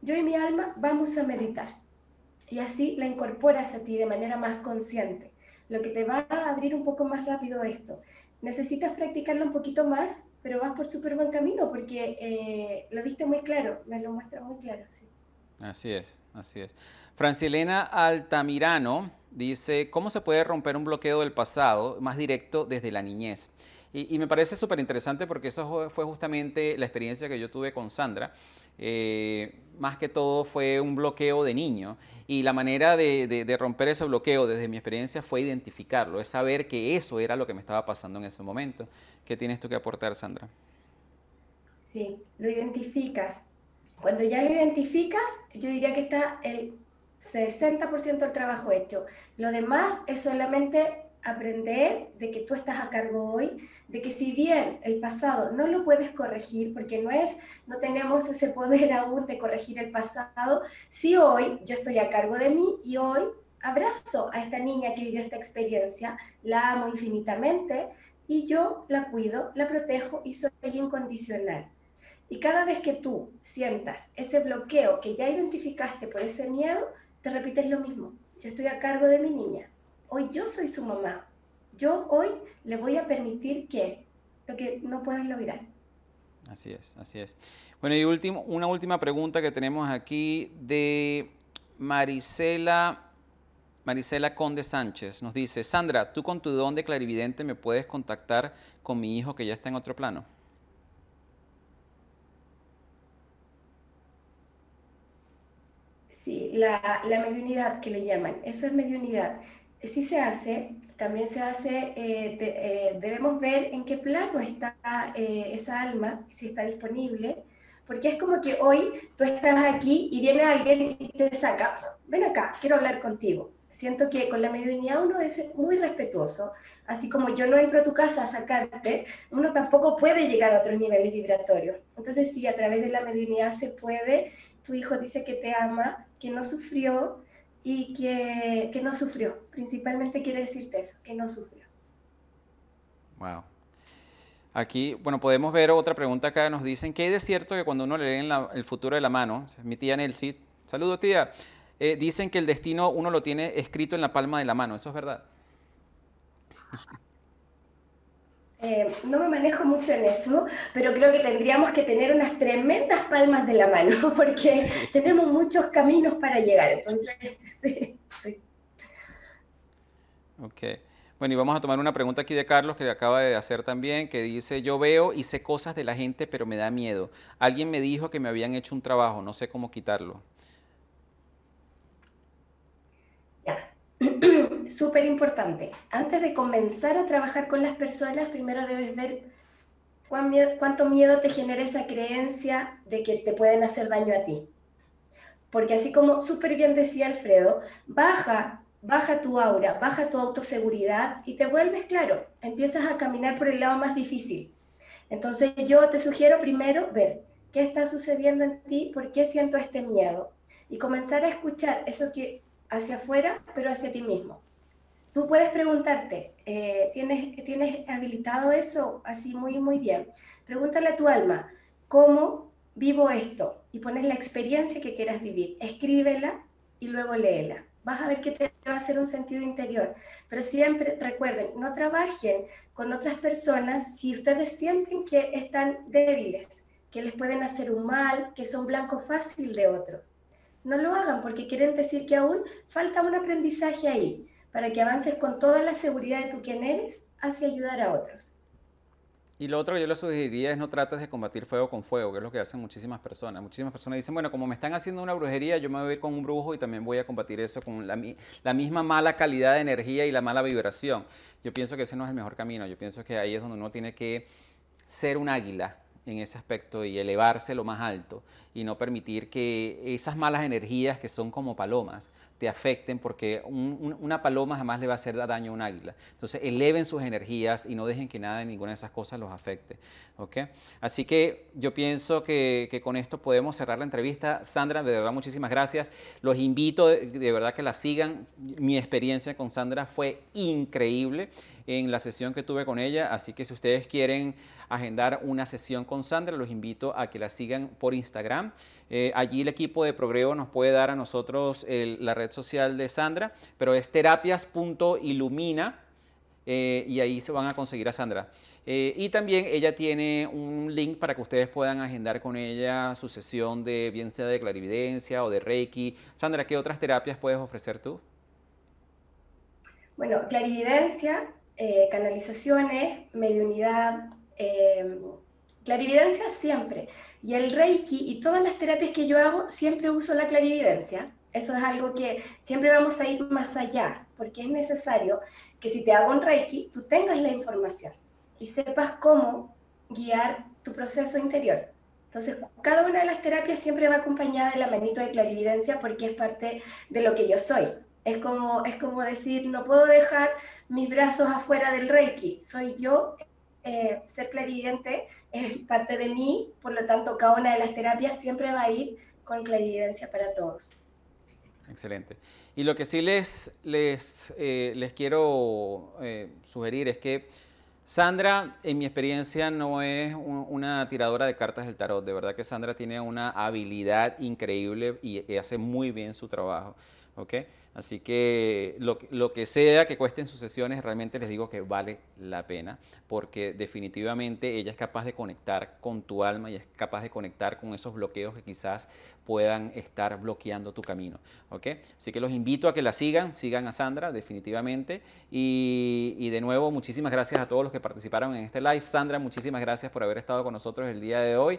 yo y mi alma vamos a meditar. Y así la incorporas a ti de manera más consciente, lo que te va a abrir un poco más rápido esto necesitas practicarlo un poquito más, pero vas por súper buen camino porque eh, lo viste muy claro, me lo muestra muy claro. Sí. Así es, así es. Francilena Altamirano dice, ¿cómo se puede romper un bloqueo del pasado más directo desde la niñez? Y, me parece súper interesante porque eso fue justamente la experiencia que yo tuve con Sandra. Eh, más que todo fue un bloqueo de niño y la manera de, romper ese bloqueo desde mi experiencia fue identificarlo, es saber que eso era lo que me estaba pasando en ese momento. ¿Qué tienes tú que aportar, Sandra? Sí, lo identificas. Cuando ya lo identificas, yo diría que está el 60% del trabajo hecho. Lo demás es solamente aprender de que tú estás a cargo hoy, de que si bien el pasado no lo puedes corregir, porque no es, no tenemos ese poder aún de corregir el pasado, si hoy yo estoy a cargo de mí y hoy abrazo a esta niña que vivió esta experiencia, la amo infinitamente y yo la cuido, la protejo y soy incondicional. Y cada vez que tú sientas ese bloqueo que ya identificaste por ese miedo, te repites lo mismo. Yo estoy a cargo de mi niña. Hoy yo soy su mamá. Yo hoy le voy a permitir que lo que no puedes lograr. Así es, así es. Bueno, y último, una última pregunta que tenemos aquí de Marisela Marisela Conde Sánchez nos dice, Sandra, tú con tu don de clarividente me puedes contactar con mi hijo que ya está en otro plano. Sí, la, la mediunidad que le llaman, eso es mediunidad. Sí se hace, también se hace, eh, eh, debemos ver en qué plano está eh, esa alma, si está disponible, porque es como que hoy tú estás aquí y viene alguien y te saca, ven acá, quiero hablar contigo Siento que con la mediunidad uno es muy respetuoso, así como yo no entro a tu casa a sacarte, uno tampoco puede llegar a otros niveles vibratorios. Entonces, si a través de la mediunidad se puede, tu hijo dice que te ama, que no sufrió y que, que no sufrió. Principalmente quiere decirte eso, que no sufrió. Wow. Aquí, bueno, podemos ver otra pregunta acá. Nos dicen que es cierto que cuando uno le lee el futuro de la mano, mi tía Nelsie, saludo tía, eh, dicen que el destino uno lo tiene escrito en la palma de la mano. ¿Eso es verdad? Eh, no me manejo mucho en eso, pero creo que tendríamos que tener unas tremendas palmas de la mano, porque tenemos muchos caminos para llegar. Entonces, sí, sí. Ok. Bueno, y vamos a tomar una pregunta aquí de Carlos que acaba de hacer también, que dice, yo veo y sé cosas de la gente, pero me da miedo. Alguien me dijo que me habían hecho un trabajo, no sé cómo quitarlo. Súper importante. Antes de comenzar a trabajar con las personas, primero debes ver cuánto miedo te genera esa creencia de que te pueden hacer daño a ti. Porque así como súper bien decía Alfredo, baja, baja tu aura, baja tu autoseguridad y te vuelves claro, empiezas a caminar por el lado más difícil. Entonces yo te sugiero primero ver qué está sucediendo en ti, por qué siento este miedo y comenzar a escuchar eso que hacia afuera, pero hacia ti mismo. Tú puedes preguntarte, eh, ¿tienes, ¿tienes habilitado eso? Así muy, muy bien. Pregúntale a tu alma, ¿cómo vivo esto? Y pones la experiencia que quieras vivir. Escríbela y luego léela. Vas a ver que te va a hacer un sentido interior. Pero siempre recuerden, no trabajen con otras personas si ustedes sienten que están débiles, que les pueden hacer un mal, que son blanco fácil de otros no lo hagan porque quieren decir que aún falta un aprendizaje ahí para que avances con toda la seguridad de tu quien eres hacia ayudar a otros. Y lo otro que yo les sugeriría es no trates de combatir fuego con fuego, que es lo que hacen muchísimas personas. Muchísimas personas dicen, bueno, como me están haciendo una brujería, yo me voy a ir con un brujo y también voy a combatir eso con la, la misma mala calidad de energía y la mala vibración. Yo pienso que ese no es el mejor camino. Yo pienso que ahí es donde uno tiene que ser un águila en ese aspecto y elevarse lo más alto y no permitir que esas malas energías que son como palomas te afecten porque una paloma jamás le va a hacer daño a un águila. Entonces eleven sus energías y no dejen que nada de ninguna de esas cosas los afecte. ¿okay? Así que yo pienso que, con esto podemos cerrar la entrevista. Sandra, de verdad muchísimas gracias. Los invito de verdad que la sigan. Mi experiencia con Sandra fue increíble en la sesión que tuve con ella, así que si ustedes quieren agendar una sesión con Sandra, los invito a que la sigan por Instagram. Eh, allí el equipo de Progreo nos puede dar a nosotros la red social de Sandra, pero es terapias.ilumina eh, y ahí se van a conseguir a Sandra. Eh, y también ella tiene un link para que ustedes puedan agendar con ella su sesión de bien sea de clarividencia o de Reiki. Sandra, ¿qué otras terapias puedes ofrecer tú? Bueno, clarividencia, canalizaciones, mediunidad, eh, clarividencia siempre. Y el Reiki y todas las terapias que yo hago, siempre uso la clarividencia. Eso es algo que siempre vamos a ir más allá, porque es necesario que si te hago un Reiki, tú tengas la información y sepas cómo guiar tu proceso interior. Entonces, cada una de las terapias siempre va acompañada de la manito de clarividencia porque es parte de lo que yo soy. Es como, es como decir, no puedo dejar mis brazos afuera del Reiki, soy yo. Eh, ser clarividente es parte de mí, por lo tanto, cada una de las terapias siempre va a ir con clarividencia para todos. Excelente. Y lo que sí les, les, eh, les quiero eh, sugerir es que Sandra, en mi experiencia, no es una tiradora de cartas del tarot. De verdad que Sandra tiene una habilidad increíble y, y hace muy bien su trabajo. ¿Okay? Así que lo, lo, que sea que cuesten sus sesiones, realmente les digo que vale la pena, porque definitivamente ella es capaz de conectar con tu alma y es capaz de conectar con esos bloqueos que quizás puedan estar bloqueando tu camino. ¿ok? Así que los invito a que la sigan, sigan a Sandra, definitivamente. Y, y de nuevo, muchísimas gracias a todos los que participaron en este live. Sandra, muchísimas gracias por haber estado con nosotros el día de hoy.